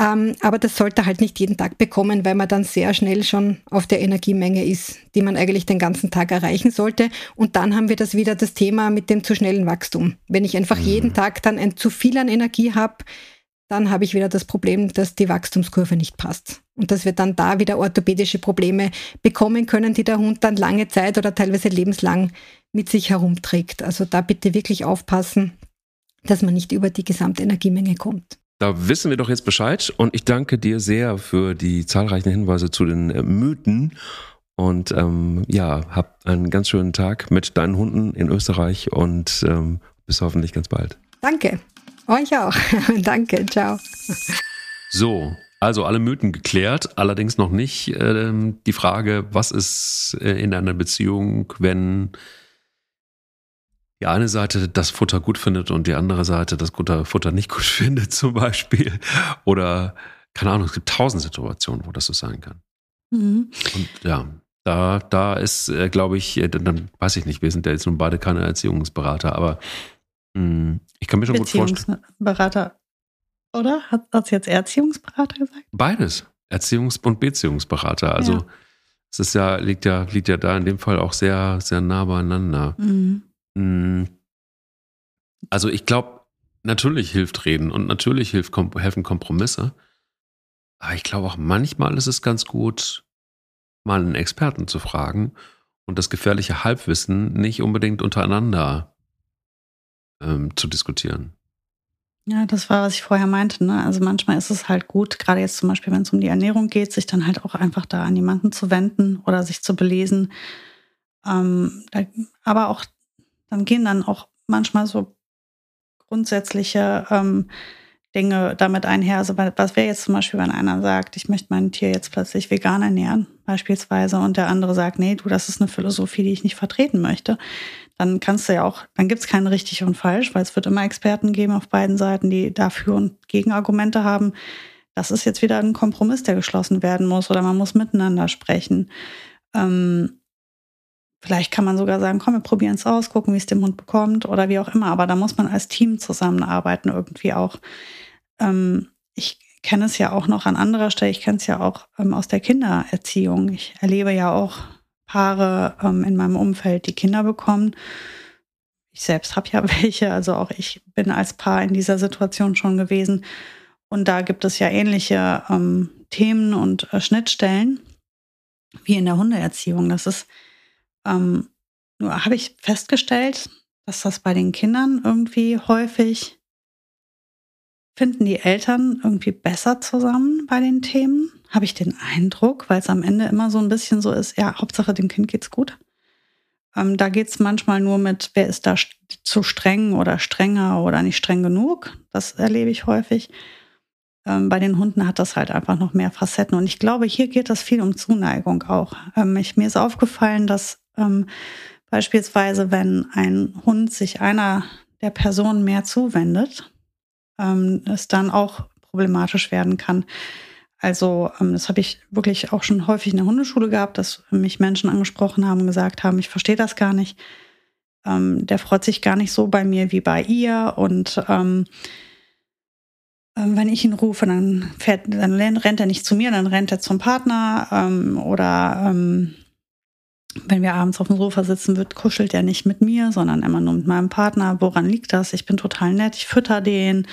C: Ähm, aber das sollte halt nicht jeden Tag bekommen, weil man dann sehr schnell schon auf der Energiemenge ist, die man eigentlich den ganzen Tag erreichen sollte. Und dann haben wir das wieder das Thema mit dem zu schnellen Wachstum. Wenn ich einfach mhm. jeden Tag dann ein zu viel an Energie habe, dann habe ich wieder das Problem, dass die Wachstumskurve nicht passt. Und dass wir dann da wieder orthopädische Probleme bekommen können, die der Hund dann lange Zeit oder teilweise lebenslang mit sich herumträgt. Also da bitte wirklich aufpassen, dass man nicht über die gesamte Energiemenge kommt.
A: Da wissen wir doch jetzt Bescheid und ich danke dir sehr für die zahlreichen Hinweise zu den äh, Mythen. Und ähm, ja, hab einen ganz schönen Tag mit deinen Hunden in Österreich und ähm, bis hoffentlich ganz bald.
C: Danke. Euch auch. [LAUGHS] danke. Ciao.
A: So, also alle Mythen geklärt, allerdings noch nicht ähm, die Frage, was ist äh, in einer Beziehung, wenn die eine Seite das Futter gut findet und die andere Seite das Futter nicht gut [LAUGHS] findet, zum Beispiel. Oder, keine Ahnung, es gibt tausend Situationen, wo das so sein kann. Mhm. Und ja, da, da ist, äh, glaube ich, äh, dann weiß ich nicht, wir sind ja jetzt nun beide keine Erziehungsberater, aber mh, hm, ich kann mir schon gut vorstellen.
B: Berater, oder? Hat es jetzt Erziehungsberater gesagt?
A: Beides. Erziehungs- und Beziehungsberater. Also ja. es ist ja, liegt ja, liegt ja da in dem Fall auch sehr, sehr nah beieinander. Mhm. Hm. Also ich glaube, natürlich hilft Reden und natürlich hilft, helfen Kompromisse. Aber ich glaube auch manchmal ist es ganz gut, mal einen Experten zu fragen und das gefährliche Halbwissen nicht unbedingt untereinander ähm, zu diskutieren.
B: Ja, das war, was ich vorher meinte. Ne? Also manchmal ist es halt gut, gerade jetzt zum Beispiel, wenn es um die Ernährung geht, sich dann halt auch einfach da an jemanden zu wenden oder sich zu belesen. Ähm, da, aber auch, dann gehen dann auch manchmal so grundsätzliche ähm, Dinge damit einher. Also was wäre jetzt zum Beispiel, wenn einer sagt, ich möchte mein Tier jetzt plötzlich vegan ernähren, beispielsweise, und der andere sagt, nee, du, das ist eine Philosophie, die ich nicht vertreten möchte. Dann kannst du ja auch, dann gibt es kein richtig und falsch, weil es wird immer Experten geben auf beiden Seiten, die dafür und Gegenargumente haben. Das ist jetzt wieder ein Kompromiss, der geschlossen werden muss, oder man muss miteinander sprechen. Ähm, Vielleicht kann man sogar sagen, komm, wir probieren es aus, gucken, wie es dem Hund bekommt oder wie auch immer. Aber da muss man als Team zusammenarbeiten irgendwie auch. Ähm, ich kenne es ja auch noch an anderer Stelle. Ich kenne es ja auch ähm, aus der Kindererziehung. Ich erlebe ja auch Paare ähm, in meinem Umfeld, die Kinder bekommen. Ich selbst habe ja [LAUGHS] welche, also auch ich bin als Paar in dieser Situation schon gewesen. Und da gibt es ja ähnliche ähm, Themen und äh, Schnittstellen wie in der Hundeerziehung. Das ist ähm, nur habe ich festgestellt, dass das bei den Kindern irgendwie häufig finden die Eltern irgendwie besser zusammen bei den Themen. Habe ich den Eindruck, weil es am Ende immer so ein bisschen so ist, ja, Hauptsache dem Kind geht's gut. Ähm, da geht es manchmal nur mit, wer ist da zu streng oder strenger oder nicht streng genug. Das erlebe ich häufig. Ähm, bei den Hunden hat das halt einfach noch mehr Facetten. Und ich glaube, hier geht das viel um Zuneigung auch. Ähm, ich, mir ist aufgefallen, dass ähm, beispielsweise, wenn ein Hund sich einer der Personen mehr zuwendet, ähm, es dann auch problematisch werden kann. Also ähm, das habe ich wirklich auch schon häufig in der Hundeschule gehabt, dass mich Menschen angesprochen haben und gesagt haben, ich verstehe das gar nicht. Ähm, der freut sich gar nicht so bei mir wie bei ihr. Und ähm, ähm wenn ich ihn rufe, dann, fährt, dann rennt er nicht zu mir, dann rennt er zum Partner ähm, oder ähm, wenn wir abends auf dem Sofa sitzen, wird, kuschelt er nicht mit mir, sondern immer nur mit meinem Partner. Woran liegt das? Ich bin total nett, ich fütter den,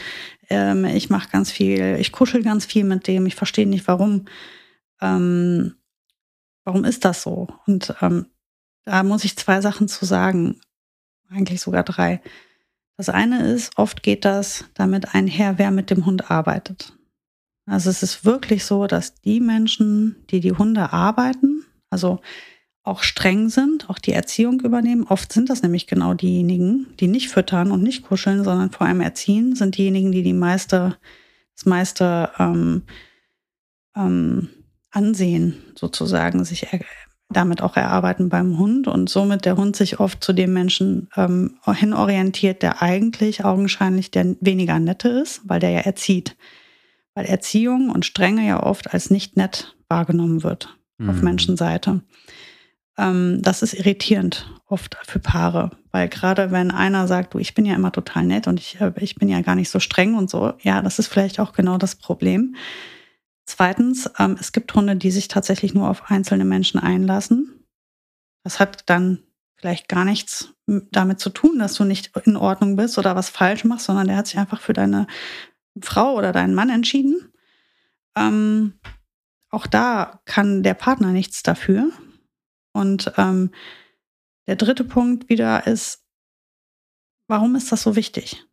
B: ähm, ich mache ganz viel, ich kuschel ganz viel mit dem, ich verstehe nicht, warum. Ähm, warum ist das so? Und ähm, da muss ich zwei Sachen zu sagen, eigentlich sogar drei. Das eine ist, oft geht das damit einher, wer mit dem Hund arbeitet. Also es ist wirklich so, dass die Menschen, die die Hunde arbeiten, also auch streng sind, auch die Erziehung übernehmen. Oft sind das nämlich genau diejenigen, die nicht füttern und nicht kuscheln, sondern vor allem erziehen, sind diejenigen, die die meiste, das meiste ähm, ähm, Ansehen sozusagen sich damit auch erarbeiten beim Hund und somit der Hund sich oft zu dem Menschen ähm, hinorientiert, der eigentlich augenscheinlich der weniger nette ist, weil der ja erzieht. Weil Erziehung und Strenge ja oft als nicht nett wahrgenommen wird mhm. auf Menschenseite ähm, das ist irritierend oft für Paare, weil gerade wenn einer sagt, du, ich bin ja immer total nett und ich, äh, ich bin ja gar nicht so streng und so, ja, das ist vielleicht auch genau das Problem. Zweitens, ähm, es gibt Hunde, die sich tatsächlich nur auf einzelne Menschen einlassen. Das hat dann vielleicht gar nichts damit zu tun, dass du nicht in Ordnung bist oder was falsch machst, sondern der hat sich einfach für deine Frau oder deinen Mann entschieden. Ähm, auch da kann der Partner nichts dafür, und ähm, der dritte Punkt wieder ist, warum ist das so wichtig?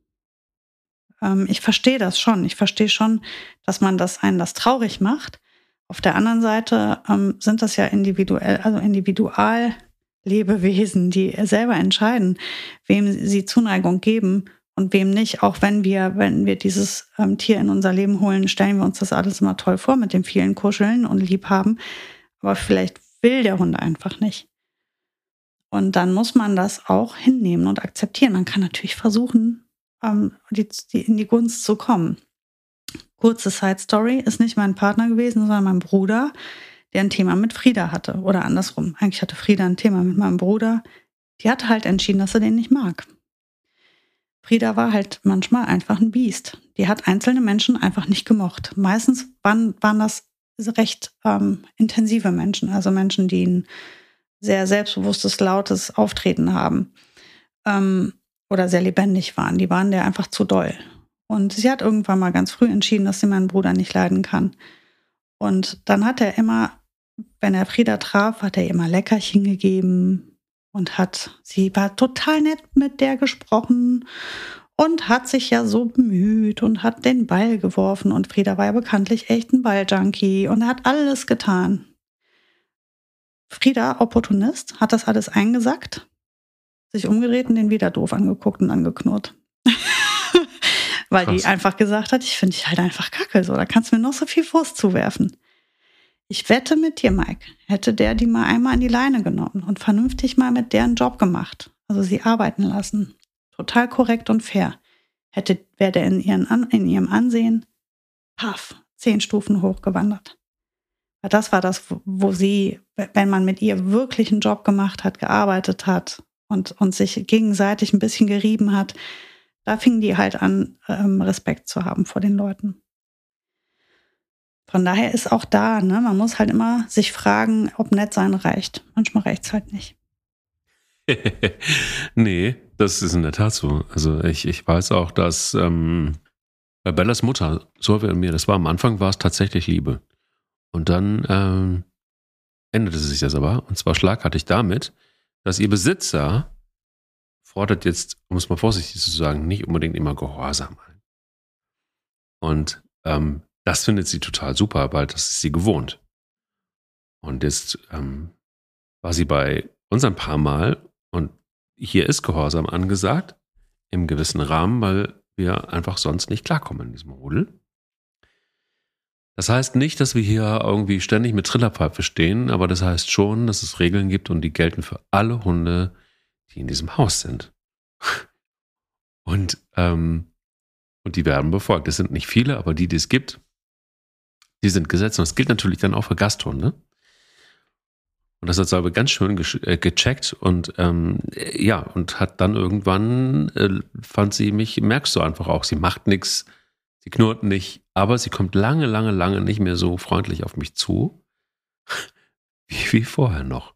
B: Ähm, ich verstehe das schon. Ich verstehe schon, dass man das einen das traurig macht. Auf der anderen Seite ähm, sind das ja individuell, also Individuallebewesen, die selber entscheiden, wem sie Zuneigung geben und wem nicht. Auch wenn wir, wenn wir dieses ähm, Tier in unser Leben holen, stellen wir uns das alles immer toll vor mit dem vielen Kuscheln und Liebhaben. Aber vielleicht will der Hund einfach nicht. Und dann muss man das auch hinnehmen und akzeptieren. Man kann natürlich versuchen, ähm, die, die, in die Gunst zu kommen. Kurze Side Story ist nicht mein Partner gewesen, sondern mein Bruder, der ein Thema mit Frieda hatte. Oder andersrum. Eigentlich hatte Frieda ein Thema mit meinem Bruder. Die hatte halt entschieden, dass er den nicht mag. Frieda war halt manchmal einfach ein Biest. Die hat einzelne Menschen einfach nicht gemocht. Meistens waren, waren das recht ähm, intensive Menschen, also Menschen, die ein sehr selbstbewusstes, lautes Auftreten haben ähm, oder sehr lebendig waren. Die waren der einfach zu doll. Und sie hat irgendwann mal ganz früh entschieden, dass sie meinen Bruder nicht leiden kann. Und dann hat er immer, wenn er Frieda traf, hat er immer Leckerchen gegeben und hat, sie war total nett mit der gesprochen und hat sich ja so bemüht und hat den Ball geworfen. Und Frieda war ja bekanntlich echt ein Balljunkie und hat alles getan. Frieda, Opportunist, hat das alles eingesackt, sich umgedreht und den wieder doof angeguckt und angeknurrt. [LAUGHS] Weil Krass. die einfach gesagt hat, ich finde dich halt einfach kacke, so, da kannst du mir noch so viel Wurst zuwerfen. Ich wette mit dir, Mike, hätte der die mal einmal an die Leine genommen und vernünftig mal mit deren Job gemacht, also sie arbeiten lassen, total korrekt und fair, hätte, wäre der in, ihren, in ihrem Ansehen, paff, zehn Stufen hochgewandert. Das war das, wo sie, wenn man mit ihr wirklich einen Job gemacht hat, gearbeitet hat und, und sich gegenseitig ein bisschen gerieben hat, da fingen die halt an, ähm, Respekt zu haben vor den Leuten. Von daher ist auch da, ne, man muss halt immer sich fragen, ob nett sein reicht. Manchmal reicht es halt nicht. [LAUGHS]
A: nee, das ist in der Tat so. Also ich, ich weiß auch, dass ähm, bei Bellas Mutter, so wie mir, das war am Anfang, war es tatsächlich Liebe. Und dann ähm, änderte sich das aber, und zwar schlagartig damit, dass ihr Besitzer fordert jetzt, um es mal vorsichtig zu sagen, nicht unbedingt immer Gehorsam ein. Und ähm, das findet sie total super, weil das ist sie gewohnt. Und jetzt ähm, war sie bei uns ein paar Mal und hier ist Gehorsam angesagt, im gewissen Rahmen, weil wir einfach sonst nicht klarkommen in diesem Rudel. Das heißt nicht, dass wir hier irgendwie ständig mit Trillerpfeife stehen, aber das heißt schon, dass es Regeln gibt und die gelten für alle Hunde, die in diesem Haus sind. [LAUGHS] Und, ähm, und die werden befolgt. Es sind nicht viele, aber die, die es gibt, die sind gesetzt. Und das gilt natürlich dann auch für Gasthunde. Und das hat Salbe ganz schön äh, gecheckt und ähm, ja, und hat dann irgendwann, äh, fand sie mich, merkst du einfach auch, sie macht nichts, sie knurrt nicht, aber sie kommt lange, lange, lange nicht mehr so freundlich auf mich zu, [LAUGHS] wie, wie vorher noch.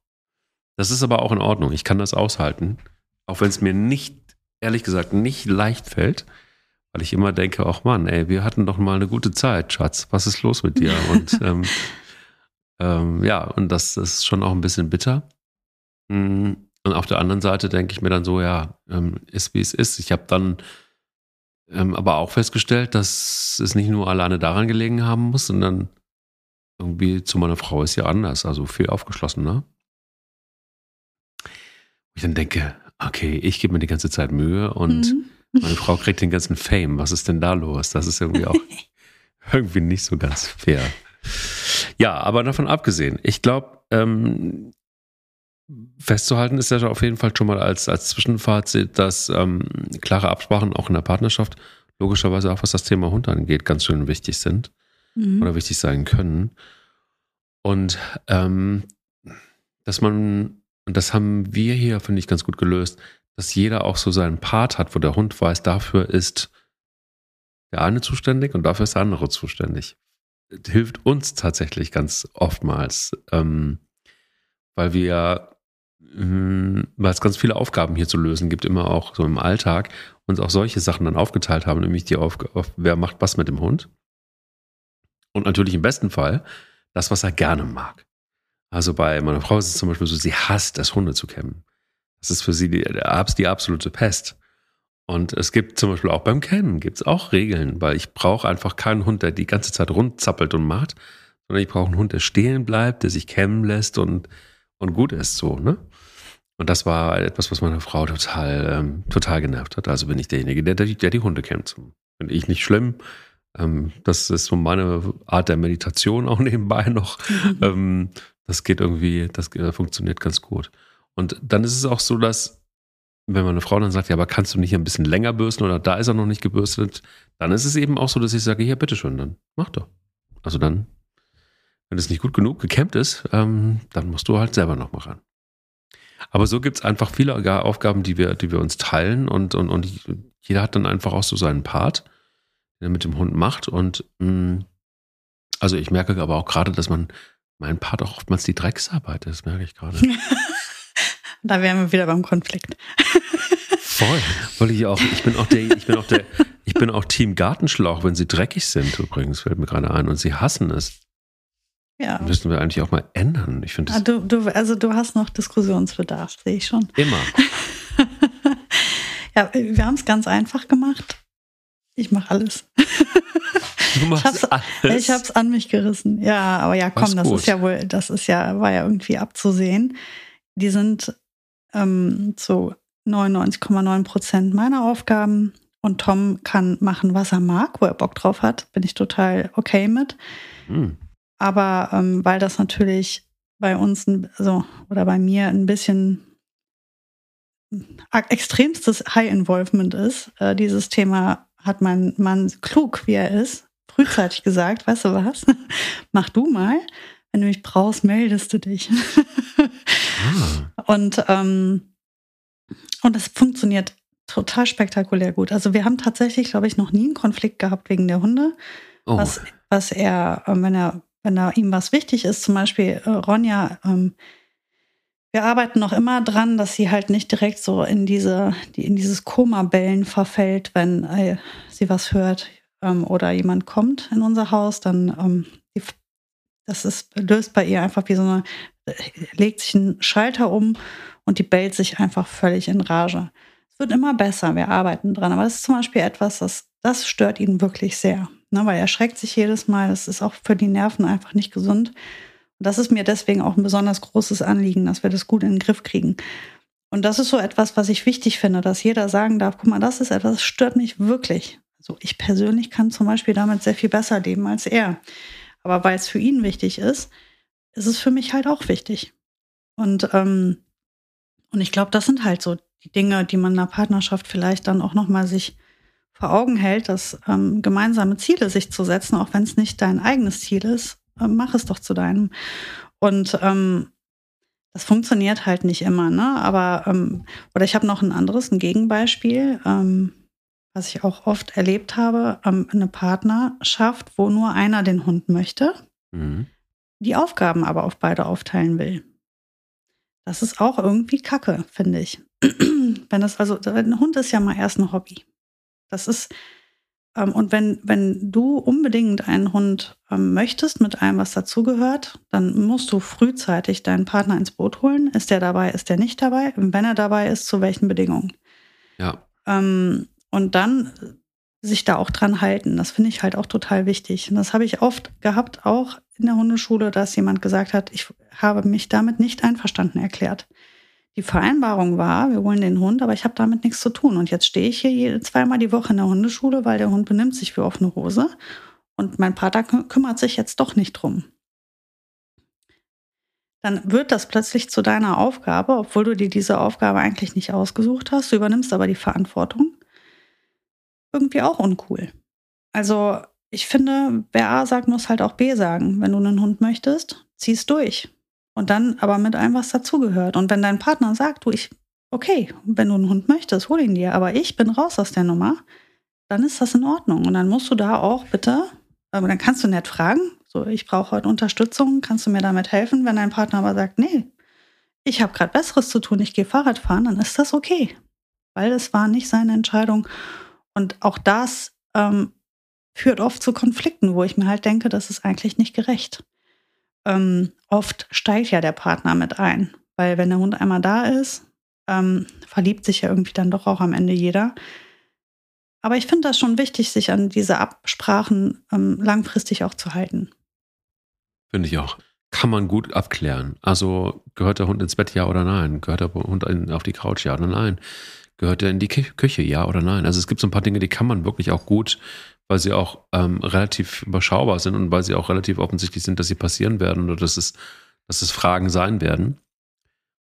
A: Das ist aber auch in Ordnung. Ich kann das aushalten, auch wenn es mir nicht, ehrlich gesagt, nicht leicht fällt, weil ich immer denke, ach Mann, ey, wir hatten doch mal eine gute Zeit, Schatz. Was ist los mit dir? Und [LAUGHS] ähm, ähm, ja, und das, ist schon auch ein bisschen bitter. Mm, und auf der anderen Seite denke ich mir dann so, ja, ähm, ist wie es ist. Ich habe dann ähm, aber auch festgestellt, dass es nicht nur alleine daran gelegen haben muss, sondern irgendwie zu meiner Frau ist ja anders, also viel aufgeschlossener. Ich dann denke, okay, ich gebe mir die ganze Zeit Mühe und mhm. meine Frau kriegt den ganzen Fame. Was ist denn da los? Das ist irgendwie auch [LAUGHS] irgendwie nicht so ganz fair. Ja, aber davon abgesehen, ich glaube, ähm, festzuhalten ist ja auf jeden Fall schon mal als, als Zwischenfazit, dass ähm, klare Absprachen auch in der Partnerschaft logischerweise auch was das Thema Hund angeht, ganz schön wichtig sind mhm. oder wichtig sein können. Und ähm, dass man, und das haben wir hier, finde ich, ganz gut gelöst, dass jeder auch so seinen Part hat, wo der Hund weiß, dafür ist der eine zuständig und dafür ist der andere zuständig hilft uns tatsächlich ganz oftmals, ähm, weil wir, ähm, weil es ganz viele Aufgaben hier zu lösen gibt, immer auch so im Alltag, uns auch solche Sachen dann aufgeteilt haben, nämlich die Aufgabe, wer macht was mit dem Hund. Und natürlich im besten Fall das, was er gerne mag. Also bei meiner Frau ist es zum Beispiel so, sie hasst es, Hunde zu kämmen. Das ist für sie die, die absolute Pest. Und es gibt zum Beispiel auch beim Kennen gibt es auch Regeln, weil ich brauche einfach keinen Hund, der die ganze Zeit rundzappelt und macht, sondern ich brauche einen Hund, der stehen bleibt, der sich kämmen lässt und, und gut ist so, ne? Und das war etwas, was meine Frau total, ähm, total genervt hat. Also bin ich derjenige, der, der die Hunde kämmt. Finde ich nicht schlimm. Ähm, das ist so meine Art der Meditation auch [LAUGHS] nebenbei noch. ähm, das geht irgendwie, das äh, funktioniert ganz gut. Und dann ist es auch so, dass wenn meine Frau dann sagt, ja, aber kannst du nicht ein bisschen länger bürsten oder da ist er noch nicht gebürstet, dann ist es eben auch so, dass ich sage, ja, bitteschön, dann mach doch. Also dann, wenn es nicht gut genug gekämmt ist, ähm, dann musst du halt selber noch mal ran. Aber so gibt es einfach viele Aufgaben, die wir, die wir uns teilen und, und, und jeder hat dann einfach auch so seinen Part, den er mit dem Hund macht. Und mh, mm, also ich merke aber auch gerade, dass man mein Part auch oftmals die Drecksarbeit ist, merke ich gerade. [LAUGHS]
B: Da wären wir wieder beim Konflikt.
A: Voll. Weil ich auch, ich bin auch der, ich bin auch der, ich bin auch Team Gartenschlauch, wenn sie dreckig sind, übrigens, fällt mir gerade ein. Und sie hassen es. Ja. Müssen wir eigentlich auch mal ändern. Ich finde
B: ah, du, du, Also du hast noch Diskussionsbedarf, sehe ich schon.
A: Immer. [LAUGHS]
B: ja, wir haben es ganz einfach gemacht. Ich mache alles.
A: Du machst
B: ich habe es an mich gerissen. Ja, aber ja, komm, das ist ja wohl, das ist ja, war ja irgendwie abzusehen. Die sind ähm, zu 99,9 Prozent meiner Aufgaben und Tom kann machen, was er mag, wo er Bock drauf hat. Bin ich total okay mit. Hm. Aber ähm, weil das natürlich bei uns, also, oder bei mir ein bisschen extremstes High Involvement ist, äh, dieses Thema hat mein Mann klug, wie er ist, frühzeitig gesagt, weißt du was, [LAUGHS] mach du mal. Wenn du mich brauchst, meldest du dich. ah. Und ähm, und das funktioniert total spektakulär gut. Also wir haben tatsächlich, glaube ich, noch nie einen Konflikt gehabt wegen der Hunde. Oh. Was, was er, ähm, wenn er, wenn er ihm was wichtig ist, zum Beispiel äh, Ronja, ähm, wir arbeiten noch immer dran, dass sie halt nicht direkt so in diese, die, in dieses Koma-Bellen verfällt, wenn äh, sie was hört ähm, oder jemand kommt in unser Haus, dann ähm, das ist, löst bei ihr einfach wie so eine, legt sich ein Schalter um und die bellt sich einfach völlig in Rage. Es wird immer besser, wir arbeiten dran, aber das ist zum Beispiel etwas, das, das stört ihn wirklich sehr, ne, weil er schreckt sich jedes Mal, das ist auch für die Nerven einfach nicht gesund. Und das ist mir deswegen auch ein besonders großes Anliegen, dass wir das gut in den Griff kriegen. Und das ist so etwas, was ich wichtig finde, dass jeder sagen darf, guck mal, das ist etwas, das stört mich wirklich. Also ich persönlich kann zum Beispiel damit sehr viel besser leben als er. Aber weil es für ihn wichtig ist, ist es für mich halt auch wichtig. Und ähm, und ich glaube, das sind halt so die Dinge, die man in einer Partnerschaft vielleicht dann auch nochmal sich vor Augen hält, dass ähm, gemeinsame Ziele sich zu setzen, auch wenn es nicht dein eigenes Ziel ist, äh, mach es doch zu deinem. Und ähm, das funktioniert halt nicht immer, ne? Aber, ähm, oder ich habe noch ein anderes, ein Gegenbeispiel, ähm, was ich auch oft erlebt habe, ähm, eine Partnerschaft, wo nur einer den Hund möchte, mhm. die Aufgaben aber auf beide aufteilen will. Das ist auch irgendwie Kacke, finde ich. [CLEARS THROAT] wenn das also, ein Hund ist ja mal erst ein Hobby. Das ist, ähm, und wenn, wenn du unbedingt einen Hund ähm, möchtest mit allem, was dazugehört, dann musst du frühzeitig deinen Partner ins Boot holen. Ist der dabei, ist der nicht dabei? Und wenn er dabei ist, zu welchen Bedingungen?
A: Ja.
B: Ähm, und dann sich da auch dran halten. Das finde ich halt auch total wichtig. Und das habe ich oft gehabt, auch in der Hundeschule, dass jemand gesagt hat, ich habe mich damit nicht einverstanden erklärt. Die Vereinbarung war, wir holen den Hund, aber ich habe damit nichts zu tun. Und jetzt stehe ich hier zweimal die Woche in der Hundeschule, weil der Hund benimmt sich wie offene Hose. Und mein Vater kümmert sich jetzt doch nicht drum. Dann wird das plötzlich zu deiner Aufgabe, obwohl du dir diese Aufgabe eigentlich nicht ausgesucht hast. Du übernimmst aber die Verantwortung irgendwie auch uncool. Also ich finde, wer A sagt, muss halt auch B sagen. Wenn du einen Hund möchtest, zieh's durch. Und dann aber mit allem, was dazugehört. Und wenn dein Partner sagt, du, ich, okay, wenn du einen Hund möchtest, hol ihn dir, aber ich bin raus aus der Nummer, dann ist das in Ordnung. Und dann musst du da auch bitte, aber dann kannst du nett fragen, so, ich brauche heute Unterstützung, kannst du mir damit helfen? Wenn dein Partner aber sagt, nee, ich habe gerade Besseres zu tun, ich gehe Fahrrad fahren, dann ist das okay. Weil es war nicht seine Entscheidung. Und auch das ähm, führt oft zu Konflikten, wo ich mir halt denke, das ist eigentlich nicht gerecht. Ähm, oft steigt ja der Partner mit ein, weil wenn der Hund einmal da ist, ähm, verliebt sich ja irgendwie dann doch auch am Ende jeder. Aber ich finde das schon wichtig, sich an diese Absprachen ähm, langfristig auch zu halten.
A: Finde ich auch. Kann man gut abklären. Also gehört der Hund ins Bett, ja oder nein? Gehört der Hund auf die Couch, ja oder nein? Gehört er in die Küche, ja oder nein? Also es gibt so ein paar Dinge, die kann man wirklich auch gut, weil sie auch ähm, relativ überschaubar sind und weil sie auch relativ offensichtlich sind, dass sie passieren werden oder dass es, dass es Fragen sein werden.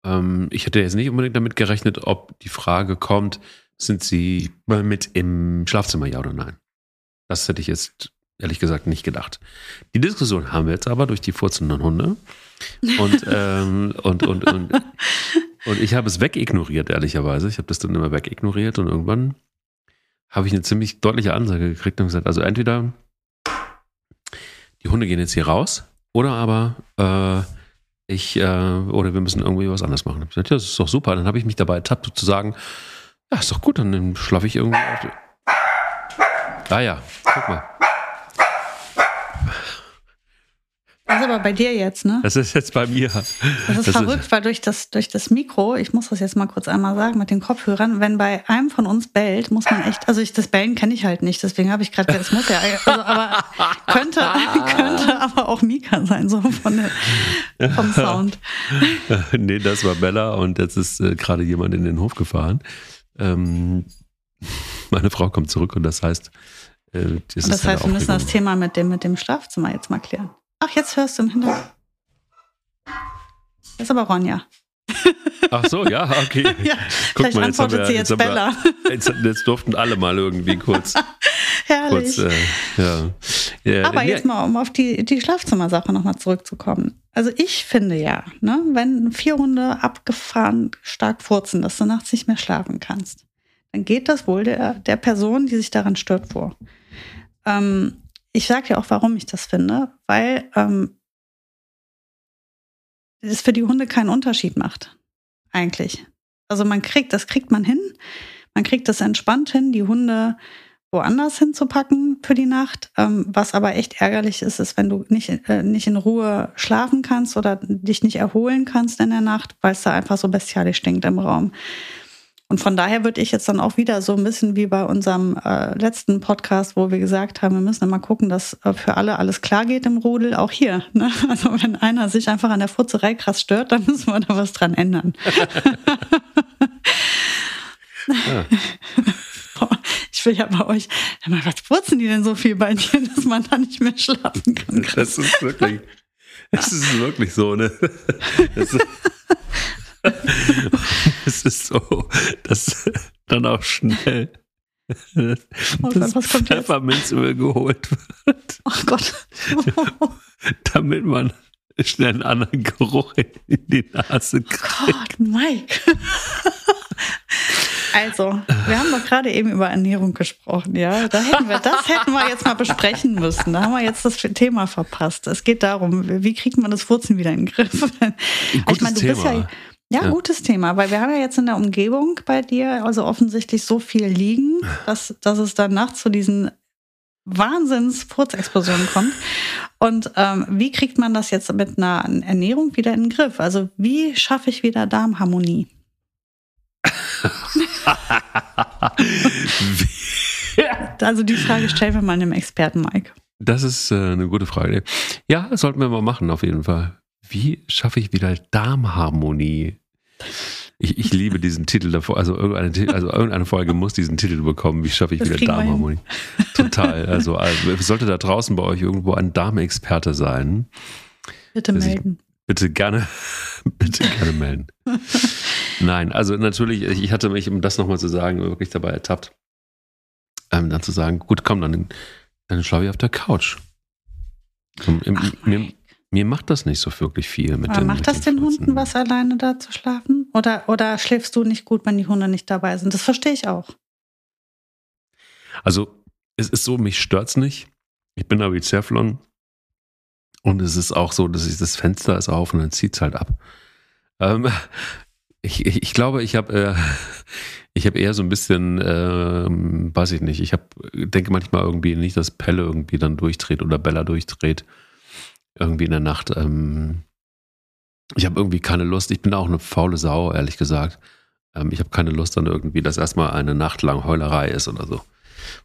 A: Ähm, ich hätte jetzt nicht unbedingt damit gerechnet, ob die Frage kommt, sind sie mit im Schlafzimmer, ja oder nein? Das hätte ich jetzt ehrlich gesagt nicht gedacht. Die Diskussion haben wir jetzt aber durch die furzenden Hunde. Und, [LAUGHS] ähm, und, und, und [LAUGHS] und ich habe es wegignoriert, ehrlicherweise. Ich habe das dann immer wegignoriert und irgendwann habe ich eine ziemlich deutliche Ansage gekriegt und gesagt, also entweder die Hunde gehen jetzt hier raus oder aber äh, ich äh, oder wir müssen irgendwie was anderes machen. Ich gesagt, ja, das ist doch super. Dann habe ich mich dabei ertappt zu sagen, ja, ist doch gut, dann schlafe ich irgendwie Ah ja, guck mal.
B: Ist aber bei dir jetzt, ne?
A: Das ist jetzt bei mir.
B: Das ist das verrückt, ist weil durch das, durch das Mikro, ich muss das jetzt mal kurz einmal sagen, mit den Kopfhörern, wenn bei einem von uns bellt, muss man echt, also ich, das Bellen kenne ich halt nicht, deswegen habe ich gerade, das muss ja, also, aber könnte, [LAUGHS] könnte aber auch Mika sein, so von der, vom Sound. [LAUGHS]
A: nee, das war Bella und jetzt ist äh, gerade jemand in den Hof gefahren. Ähm, meine Frau kommt zurück und das heißt,
B: äh, das, das heißt, wir müssen das Thema mit dem, mit dem Schlafzimmer jetzt mal klären. Ach, jetzt hörst du im Hintergrund. Das ist aber Ronja.
A: Ach so, ja, okay. [LAUGHS]
B: ja, Guck vielleicht mal, jetzt antwortet wir, sie jetzt, jetzt Bella.
A: Wir, jetzt, jetzt, durften alle mal irgendwie kurz. [LAUGHS]
B: Herrlich. Kurz, äh, ja. ja. Aber jetzt mal, um auf die, die Schlafzimmersache nochmal zurückzukommen. Also ich finde ja, ne, wenn vier Hunde abgefahren stark furzen, dass du nachts nicht mehr schlafen kannst, dann geht das wohl der, der Person, die sich daran stört, vor. Ähm, ich sage ja auch, warum ich das finde, weil ähm, es für die Hunde keinen Unterschied macht, eigentlich. Also man kriegt, das kriegt man hin, man kriegt das entspannt hin, die Hunde woanders hinzupacken für die Nacht. Ähm, was aber echt ärgerlich ist, ist, wenn du nicht, äh, nicht in Ruhe schlafen kannst oder dich nicht erholen kannst in der Nacht, weil es da einfach so bestialisch stinkt im Raum. Und von daher würde ich jetzt dann auch wieder so ein bisschen wie bei unserem äh, letzten Podcast, wo wir gesagt haben, wir müssen immer gucken, dass äh, für alle alles klar geht im Rudel, auch hier. Ne? [LAUGHS] Also wenn einer sich einfach an der Furzerei krass stört, dann [LAUGHS] müssen wir da was dran ändern. ja. [LAUGHS] Ich will ja bei euch, was furzen die denn so viel bei dir, dass man da nicht mehr schlafen kann?
A: Das ist wirklich, das ist wirklich so, ne? Das ist, es ist so, dass dann auch schnell das Pfefferminzöl geholt wird.
B: Ach Gott. [LAUGHS]
A: damit man schnell einen anderen Geruch in die Nase kriegt. Oh Gott,
B: Mike. Also, wir haben doch gerade eben über Ernährung gesprochen, ja. Da hätten wir, das hätten wir jetzt mal besprechen müssen. Da haben wir jetzt das Thema verpasst. Es geht darum, wie kriegt man das Furzen wieder in den Griff?
A: Gutes ich meine, du Thema. bist ja
B: ja, ja, gutes Thema, weil wir haben ja jetzt in der Umgebung bei dir also offensichtlich so viel liegen, dass, dass es dann nachts zu diesen Wahnsinns-Furzexplosionen kommt. Und ähm, wie kriegt man das jetzt mit einer Ernährung wieder in den Griff? Also wie schaffe ich wieder Darmharmonie? [LAUGHS] also die Frage stellen wir mal einem Experten, Mike.
A: Das ist äh, eine gute Frage. Ja, das sollten wir mal machen, auf jeden Fall. Wie schaffe ich wieder Darmharmonie? Ich, ich liebe diesen Titel davor. Also irgendeine, also irgendeine Folge muss diesen Titel bekommen. Wie schaffe ich das wieder Darmharmonie? Total. Also, also sollte da draußen bei euch irgendwo ein Darmexperte sein.
B: Bitte melden.
A: bitte gerne, [LAUGHS] bitte gerne melden. Nein, also natürlich, ich hatte mich, um das nochmal zu sagen, wirklich dabei ertappt, ähm, dann zu sagen, gut, komm, dann, dann schlafe ich auf der Couch. Im, Ach, im, mir macht das nicht so wirklich viel mit
B: Aber
A: den
B: Macht das den Hunden was, alleine da zu schlafen? Oder, oder schläfst du nicht gut, wenn die Hunde nicht dabei sind? Das verstehe ich auch.
A: Also, es ist so, mich stört es nicht. Ich bin da wie Zerflon. Und es ist auch so, dass ich das Fenster ist auf und dann zieht es halt ab. Ähm, [LAUGHS] ich, ich, ich, glaube, ich habe äh, [LAUGHS] ich habe eher so ein bisschen, ähm, weiß ich nicht, ich habe denke manchmal irgendwie nicht, dass Pelle irgendwie dann durchdreht oder Bella durchdreht irgendwie in der Nacht. Ähm, ich habe irgendwie keine Lust. Ich bin auch eine faule Sau, ehrlich gesagt. Ähm, ich habe keine Lust dann irgendwie, dass erstmal eine Nacht lang Heulerei ist oder so,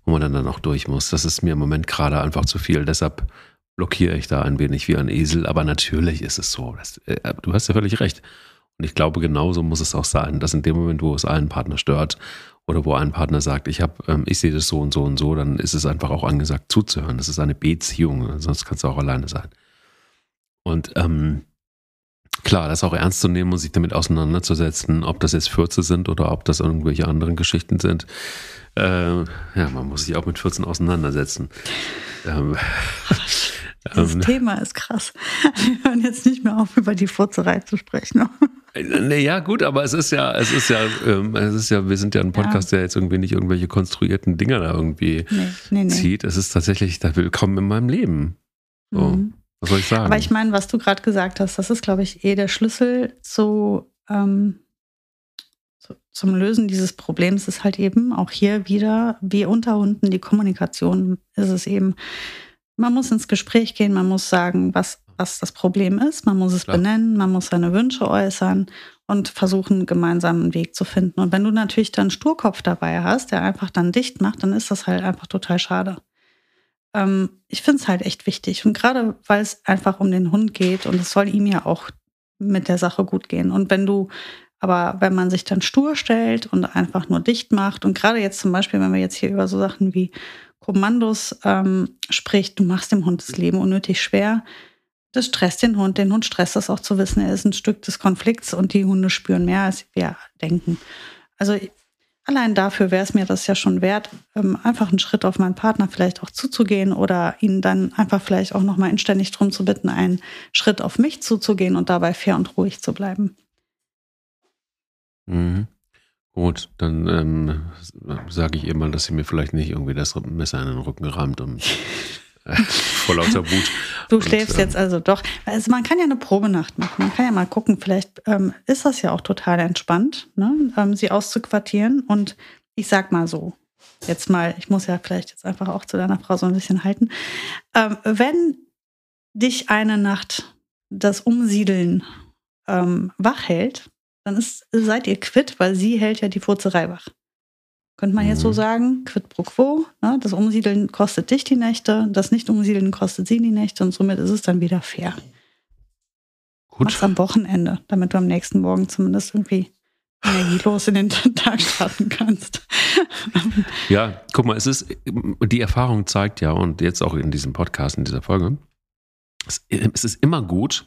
A: wo man dann, dann auch durch muss. Das ist mir im Moment gerade einfach zu viel. Deshalb blockiere ich da ein wenig wie ein Esel. Aber natürlich ist es so. Das, äh, du hast ja völlig recht. Und ich glaube, genauso muss es auch sein, dass in dem Moment, wo es einen Partner stört oder wo ein Partner sagt, ich habe, ähm, ich sehe das so und so und so, dann ist es einfach auch angesagt zuzuhören. Das ist eine Beziehung, sonst kannst du auch alleine sein. Und ähm, klar, das auch ernst zu nehmen und sich damit auseinanderzusetzen, ob das jetzt Fürze sind oder ob das irgendwelche anderen Geschichten sind. Äh, ja, man muss sich auch mit 14 auseinandersetzen. Ähm, [LAUGHS]
B: Dieses ähm, Thema ist krass. Wir hören jetzt nicht mehr auf, über die Furzerei zu sprechen.
A: Nee, ja, gut, aber es ist ja, es ist ja, ähm, es ist ja, wir sind ja ein Podcast, ja. der jetzt irgendwie nicht irgendwelche konstruierten Dinger da irgendwie nee, nee, nee. zieht. Es ist tatsächlich da willkommen in meinem Leben. So. Mhm. Was soll ich sagen?
B: Aber ich meine, was du gerade gesagt hast, das ist, glaube ich, eh der Schlüssel zu, ähm, zu, zum Lösen dieses Problems ist halt eben auch hier wieder, wie unter Hunden, die Kommunikation ist es eben. man muss ins Gespräch gehen, man muss sagen, was, was das Problem ist, man muss es Klar. benennen, man muss seine Wünsche äußern und versuchen, gemeinsam einen Weg zu finden. Und wenn du natürlich dann Sturkopf dabei hast, der einfach dann dicht macht, dann ist das halt einfach total schade. Ähm, ich finde es halt echt wichtig. Und gerade weil es einfach um den Hund geht und es soll ihm ja auch mit der Sache gut gehen. Und wenn du aber wenn man sich dann stur stellt und einfach nur dicht macht und gerade jetzt zum Beispiel, wenn wir jetzt hier über so Sachen wie Kommandos ähm, spricht, du machst dem Hund das Leben unnötig schwer, das stresst den Hund. Den Hund stresst das auch zu wissen, er ist ein Stück des Konflikts und die Hunde spüren mehr, als wir denken. Also allein dafür wäre es mir das ja schon wert, ähm, einfach einen Schritt auf meinen Partner vielleicht auch zuzugehen oder ihn dann einfach vielleicht auch nochmal inständig darum zu bitten, einen Schritt auf mich zuzugehen und dabei fair und ruhig zu bleiben.
A: Mhm. Gut, dann ähm, sage ich ihr mal, dass sie mir vielleicht nicht irgendwie das Messer in den Rücken rammt, um [LAUGHS] Vor lauter Wut.
B: Du schläfst und, ähm, jetzt also doch. Also man kann ja eine Probenacht machen. Man kann ja mal gucken, vielleicht ähm, ist das ja auch total entspannt, ne? ähm, sie auszuquartieren. Und ich sag mal so, jetzt mal, ich muss ja vielleicht jetzt einfach auch zu deiner Frau so ein bisschen halten. Ähm, wenn dich eine Nacht das Umsiedeln ähm, wach hält, dann ist, seid ihr quitt, weil sie hält ja die Furzerei wach. Könnte man jetzt so mhm. sagen, quid pro quo. Ne? Das Umsiedeln kostet dich die Nächte, das Nicht-Umsiedeln kostet sie die Nächte und somit ist es dann wieder fair. Gut. Mach's am Wochenende, damit du am nächsten Morgen zumindest irgendwie energielos in den [LAUGHS] Tag starten kannst.
A: ja, guck mal, es ist, die Erfahrung zeigt ja, und jetzt auch in diesem Podcast, in dieser Folge, es, es ist immer gut,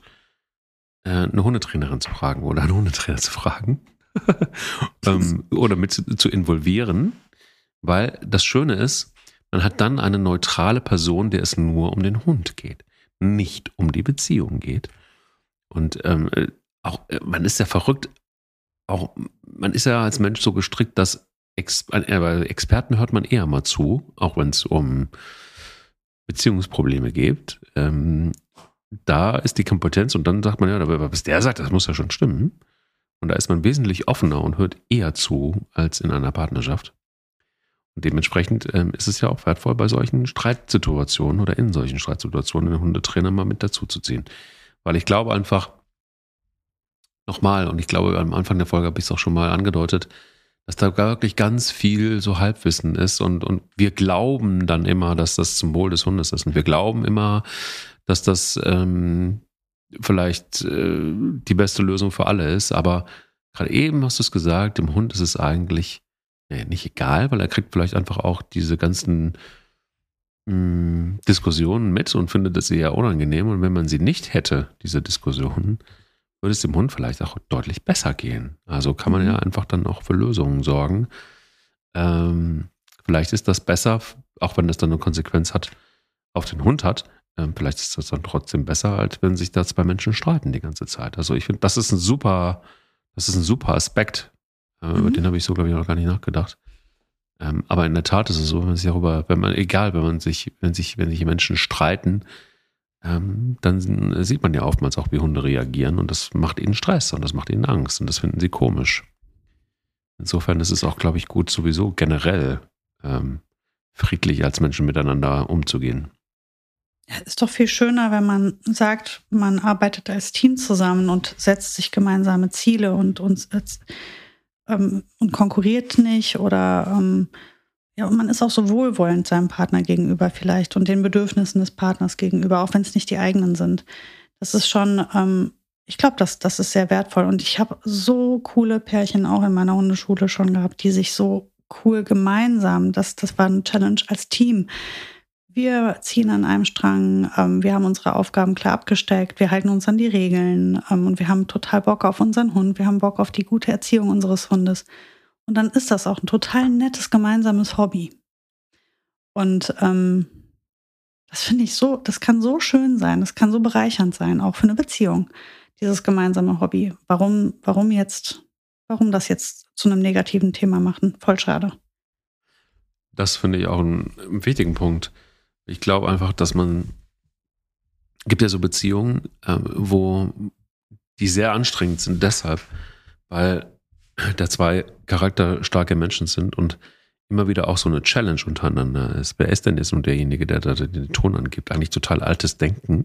A: äh, eine Hundetrainerin zu fragen oder einen Hundetrainer zu fragen [LAUGHS] ähm, oder mit zu, zu involvieren, weil das Schöne ist, man hat dann eine neutrale Person, der es nur um den Hund geht, nicht um die Beziehung geht. Und ähm, äh, auch, äh, man ist ja verrückt, auch man ist ja als Mensch so gestrickt, dass Ex äh, Experten hört man eher mal zu, auch wenn es um Beziehungsprobleme geht. Ähm, da ist die Kompetenz und dann sagt man ja, was der sagt, das muss ja schon stimmen. Und da ist man wesentlich offener und hört eher zu als in einer Partnerschaft. Und dementsprechend ähm, ist es ja auch wertvoll, bei solchen Streitsituationen oder in solchen Streitsituationen den Hundetrainer mal mit dazu zu ziehen. Weil ich glaube einfach, nochmal, und ich glaube, am Anfang der Folge habe ich es auch schon mal angedeutet, dass da wirklich ganz viel so Halbwissen ist und, und wir glauben dann immer, dass das zum Wohl des Hundes ist. Und wir glauben immer, dass das ähm, vielleicht äh, die beste Lösung für alle ist. Aber gerade eben hast du es gesagt, dem Hund ist es eigentlich nee, nicht egal, weil er kriegt vielleicht einfach auch diese ganzen mh, hm, Diskussionen mit und findet es eher unangenehm. Und wenn man sie nicht hätte, diese Diskussionen, würde es dem Hund vielleicht auch deutlich besser gehen. Also kann man ja mhm. einfach dann auch für Lösungen sorgen. Ähm, vielleicht ist das besser, auch wenn das dann eine Konsequenz hat, auf den Hund hat, vielleicht ist das dann trotzdem besser, als wenn sich da zwei Menschen streiten die ganze Zeit. Also ich finde, das ist ein super, das ist ein super Aspekt. Äh, mhm. Über den habe ich so, glaube ich, noch gar nicht nachgedacht. Ähm, aber in der Tat ist es so, wenn man sich darüber, wenn man, egal, wenn man sich, wenn sich, wenn sich Menschen streiten, ähm, dann sieht man ja oftmals auch, wie Hunde reagieren und das macht ihnen Stress und das macht ihnen Angst und das finden sie komisch. Insofern ist es auch, glaube ich, gut, sowieso generell ähm, friedlich als Menschen miteinander umzugehen.
B: Ja, ist doch viel schöner, wenn man sagt, man arbeitet als Team zusammen und setzt sich gemeinsame Ziele und, und, ähm, und konkurriert nicht oder ähm, ja, und man ist auch so wohlwollend seinem Partner gegenüber vielleicht und den Bedürfnissen des Partners gegenüber, auch wenn es nicht die eigenen sind. Das ist schon, ähm, ich glaube, das, das ist sehr wertvoll. Und ich habe so coole Pärchen auch in meiner Hundeschule schon gehabt, die sich so cool gemeinsam, das, das war eine Challenge als Team, wir ziehen an einem Strang, ähm, wir haben unsere Aufgaben klar abgesteckt, wir halten uns an die Regeln ähm, und wir haben total Bock auf unseren Hund, wir haben Bock auf die gute Erziehung unseres Hundes. Und dann ist das auch ein total nettes gemeinsames Hobby. Und ähm, das finde ich so, das kann so schön sein, das kann so bereichernd sein, auch für eine Beziehung, dieses gemeinsame Hobby. Warum, warum jetzt, warum das jetzt zu einem negativen Thema machen? Voll schade.
A: Das finde ich auch einen wichtigen Punkt. Ich glaube einfach, dass man, gibt ja so Beziehungen, äh, wo die sehr anstrengend sind, deshalb, weil da zwei charakterstarke Menschen sind und immer wieder auch so eine Challenge untereinander ist. Wer ist denn jetzt nun derjenige, der da den Ton angibt? Eigentlich total altes Denken.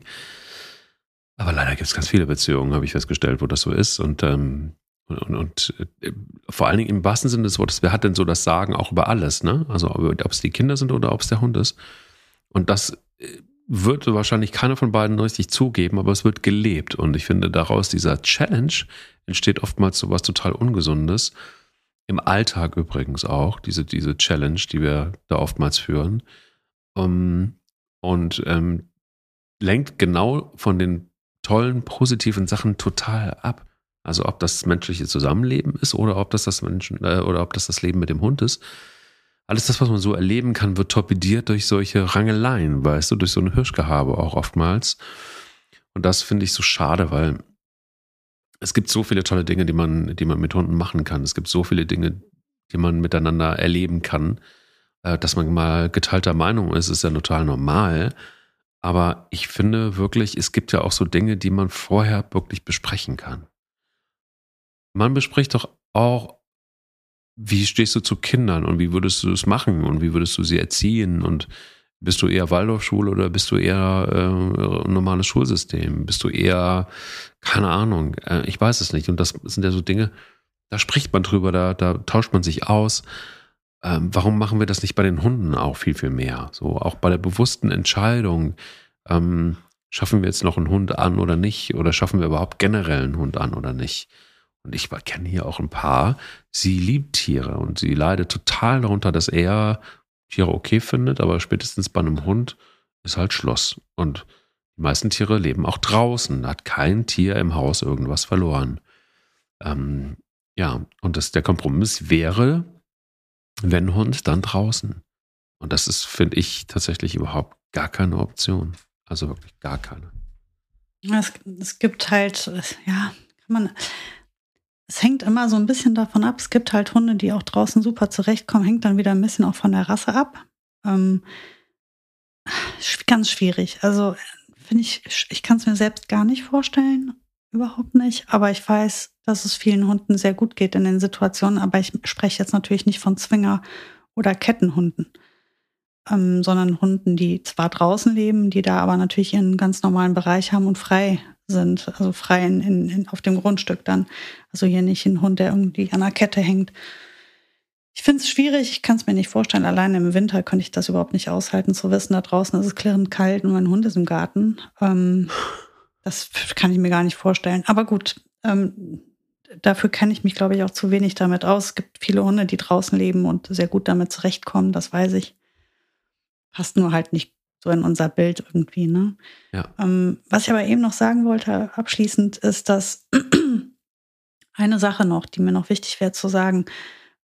A: Aber leider gibt es ganz viele Beziehungen, habe ich festgestellt, wo das so ist. Und, ähm, und, und, und äh, vor allen Dingen im wahrsten Sinne des Wortes, wer hat denn so das Sagen auch über alles? Ne? Also ob es die Kinder sind oder ob es der Hund ist. Und das äh, wird wahrscheinlich keiner von beiden richtig zugeben, aber es wird gelebt. Und ich finde, daraus dieser Challenge entsteht oftmals so was total Ungesundes. Im Alltag übrigens auch, diese, diese Challenge, die wir da oftmals führen. Um, ähm, und ähm, lenkt genau von den tollen, positiven Sachen total ab. Also ob das menschliche Zusammenleben ist oder ob das das Menschen äh, oder ob das das Leben mit dem Hund ist. Alles das, was man so erleben kann, wird torpediert durch solche Rangeleien, weißt du, durch so ein Hirschgehabe auch oftmals. Und das finde ich so schade, weil es gibt so viele tolle Dinge, die man, die man mit Hunden machen kann. Es gibt so viele Dinge, die man miteinander erleben kann. Äh, dass man mal geteilter Meinung ist, ist ja total normal. Aber ich finde wirklich, es gibt ja auch so Dinge, die man vorher wirklich besprechen kann. Man bespricht doch auch, wie stehst du zu Kindern und wie würdest du es machen und wie würdest du sie erziehen und bist du eher Waldorfschule oder bist du eher äh, normales Schulsystem? Bist du eher, keine Ahnung, äh, ich weiß es nicht. Und das sind ja so Dinge, da spricht man drüber, da, da tauscht man sich aus. Ähm, warum machen wir das nicht bei den Hunden auch viel, viel mehr? So auch bei der bewussten Entscheidung, ähm, schaffen wir jetzt noch einen Hund an oder nicht? Oder schaffen wir überhaupt generell einen Hund an oder nicht? Und ich kenne hier auch ein paar, sie liebt Tiere und sie leidet total darunter, dass er Tiere okay findet, aber spätestens bei einem Hund ist halt Schluss. Und die meisten Tiere leben auch draußen. Da hat kein Tier im Haus irgendwas verloren. Ähm, ja, und das, der Kompromiss wäre, wenn Hund, dann draußen. Und das ist, finde ich, tatsächlich überhaupt gar keine Option. Also wirklich gar keine.
B: Es, es gibt halt, ja, kann man, es hängt immer so ein bisschen davon ab. Es gibt halt Hunde, die auch draußen super zurechtkommen, hängt dann wieder ein bisschen auch von der Rasse ab. Ähm, ganz schwierig. Also finde ich, ich kann es mir selbst gar nicht vorstellen, überhaupt nicht. Aber ich weiß, dass es vielen Hunden sehr gut geht in den Situationen. Aber ich spreche jetzt natürlich nicht von Zwinger- oder Kettenhunden, ähm, sondern Hunden, die zwar draußen leben, die da aber natürlich ihren ganz normalen Bereich haben und frei sind, also frei in, in, auf dem Grundstück dann. Also hier nicht ein Hund, der irgendwie an der Kette hängt. Ich finde es schwierig, ich kann es mir nicht vorstellen. Alleine im Winter könnte ich das überhaupt nicht aushalten, zu wissen, da draußen ist es klirrend kalt und mein Hund ist im Garten. Ähm, das kann ich mir gar nicht vorstellen. Aber gut, ähm, dafür kenne ich mich, glaube ich, auch zu wenig damit aus. Es gibt viele Hunde, die draußen leben und sehr gut damit zurechtkommen, das weiß ich. Passt nur halt nicht so in unser Bild irgendwie. Ne?
A: Ja.
B: Ähm, was ich aber eben noch sagen wollte, abschließend, ist, dass [CLEARS THROAT] eine Sache noch, die mir noch wichtig wäre zu sagen,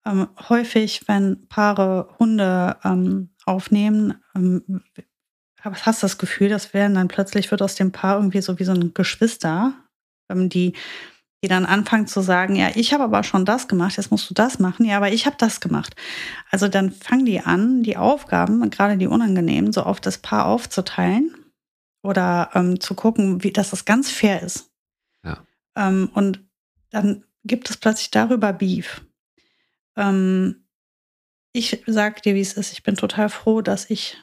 B: ähm, häufig, wenn Paare Hunde ähm, aufnehmen, ähm, hast du das Gefühl, das werden dann plötzlich wird aus dem Paar irgendwie so wie so ein Geschwister, die die dann anfangen zu sagen, ja, ich habe aber schon das gemacht, jetzt musst du das machen, ja, aber ich habe das gemacht. Also dann fangen die an, die Aufgaben, gerade die unangenehmen, so auf das Paar aufzuteilen oder ähm, zu gucken, wie, dass das ganz fair ist.
A: Ja.
B: Ähm, und dann gibt es plötzlich darüber Beef. Ähm, ich sage dir, wie es ist. Ich bin total froh, dass ich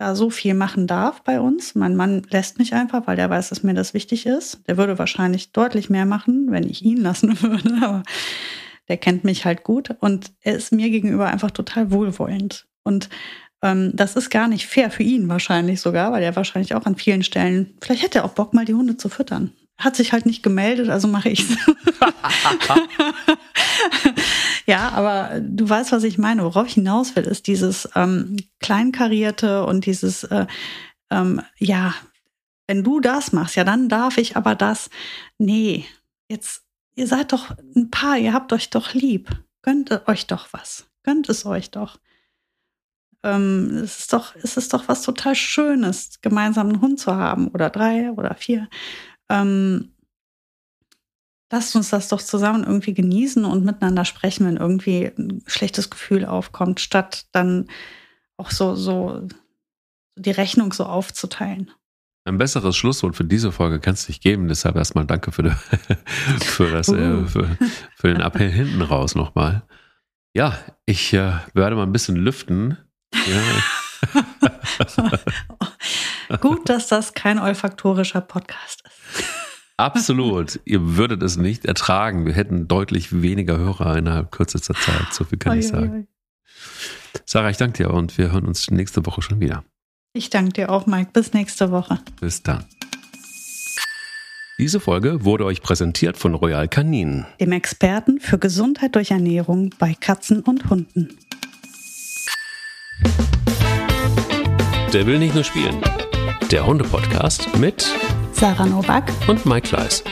B: da so viel machen darf bei uns. Mein Mann lässt mich einfach, weil der weiß, dass mir das wichtig ist. Der würde wahrscheinlich deutlich mehr machen, wenn ich ihn [LAUGHS] lassen würde, aber der kennt mich halt gut und er ist mir gegenüber einfach total wohlwollend. Und ähm, das ist gar nicht fair für ihn wahrscheinlich sogar, weil er wahrscheinlich auch an vielen Stellen, vielleicht hätte er auch Bock, mal die Hunde zu füttern. Hat sich halt nicht gemeldet, also mache ich's. [LAUGHS] [LAUGHS] Ja, aber du weißt, was ich meine. Worauf ich hinaus will, ist dieses ähm, Kleinkarierte und dieses, äh, ähm, ja, wenn du das machst, ja, dann darf ich aber das. Nee, jetzt, ihr seid doch ein Paar, ihr habt euch doch lieb. Gönnt euch doch was. Gönnt es euch doch. Ähm, es ist doch, es ist doch was total Schönes, gemeinsam einen Hund zu haben oder drei oder vier. Ähm, lasst uns das doch zusammen irgendwie genießen und miteinander sprechen, wenn irgendwie ein schlechtes Gefühl aufkommt, statt dann auch so, so die Rechnung so aufzuteilen.
A: Ein besseres Schlusswort für diese Folge kann es nicht geben. Deshalb erstmal danke für, [LAUGHS] für, das, äh, uh. für, für den Appell hinten raus nochmal. Ja, ich äh, werde mal ein bisschen lüften. Ja. [LAUGHS]
B: Gut, dass das kein olfaktorischer Podcast ist.
A: Absolut. Ihr würdet es nicht ertragen. Wir hätten deutlich weniger Hörer innerhalb kürzester Zeit. So viel kann oi, ich sagen. Oi. Sarah, ich danke dir und wir hören uns nächste Woche schon wieder.
B: Ich danke dir auch, Mike. Bis nächste Woche.
A: Bis dann. Diese Folge wurde euch präsentiert von Royal Canin,
B: dem Experten für Gesundheit durch Ernährung bei Katzen und Hunden.
A: Der will nicht nur spielen. Der Hunde-Podcast mit
B: Sarah Novak
A: und Mike Kleiss.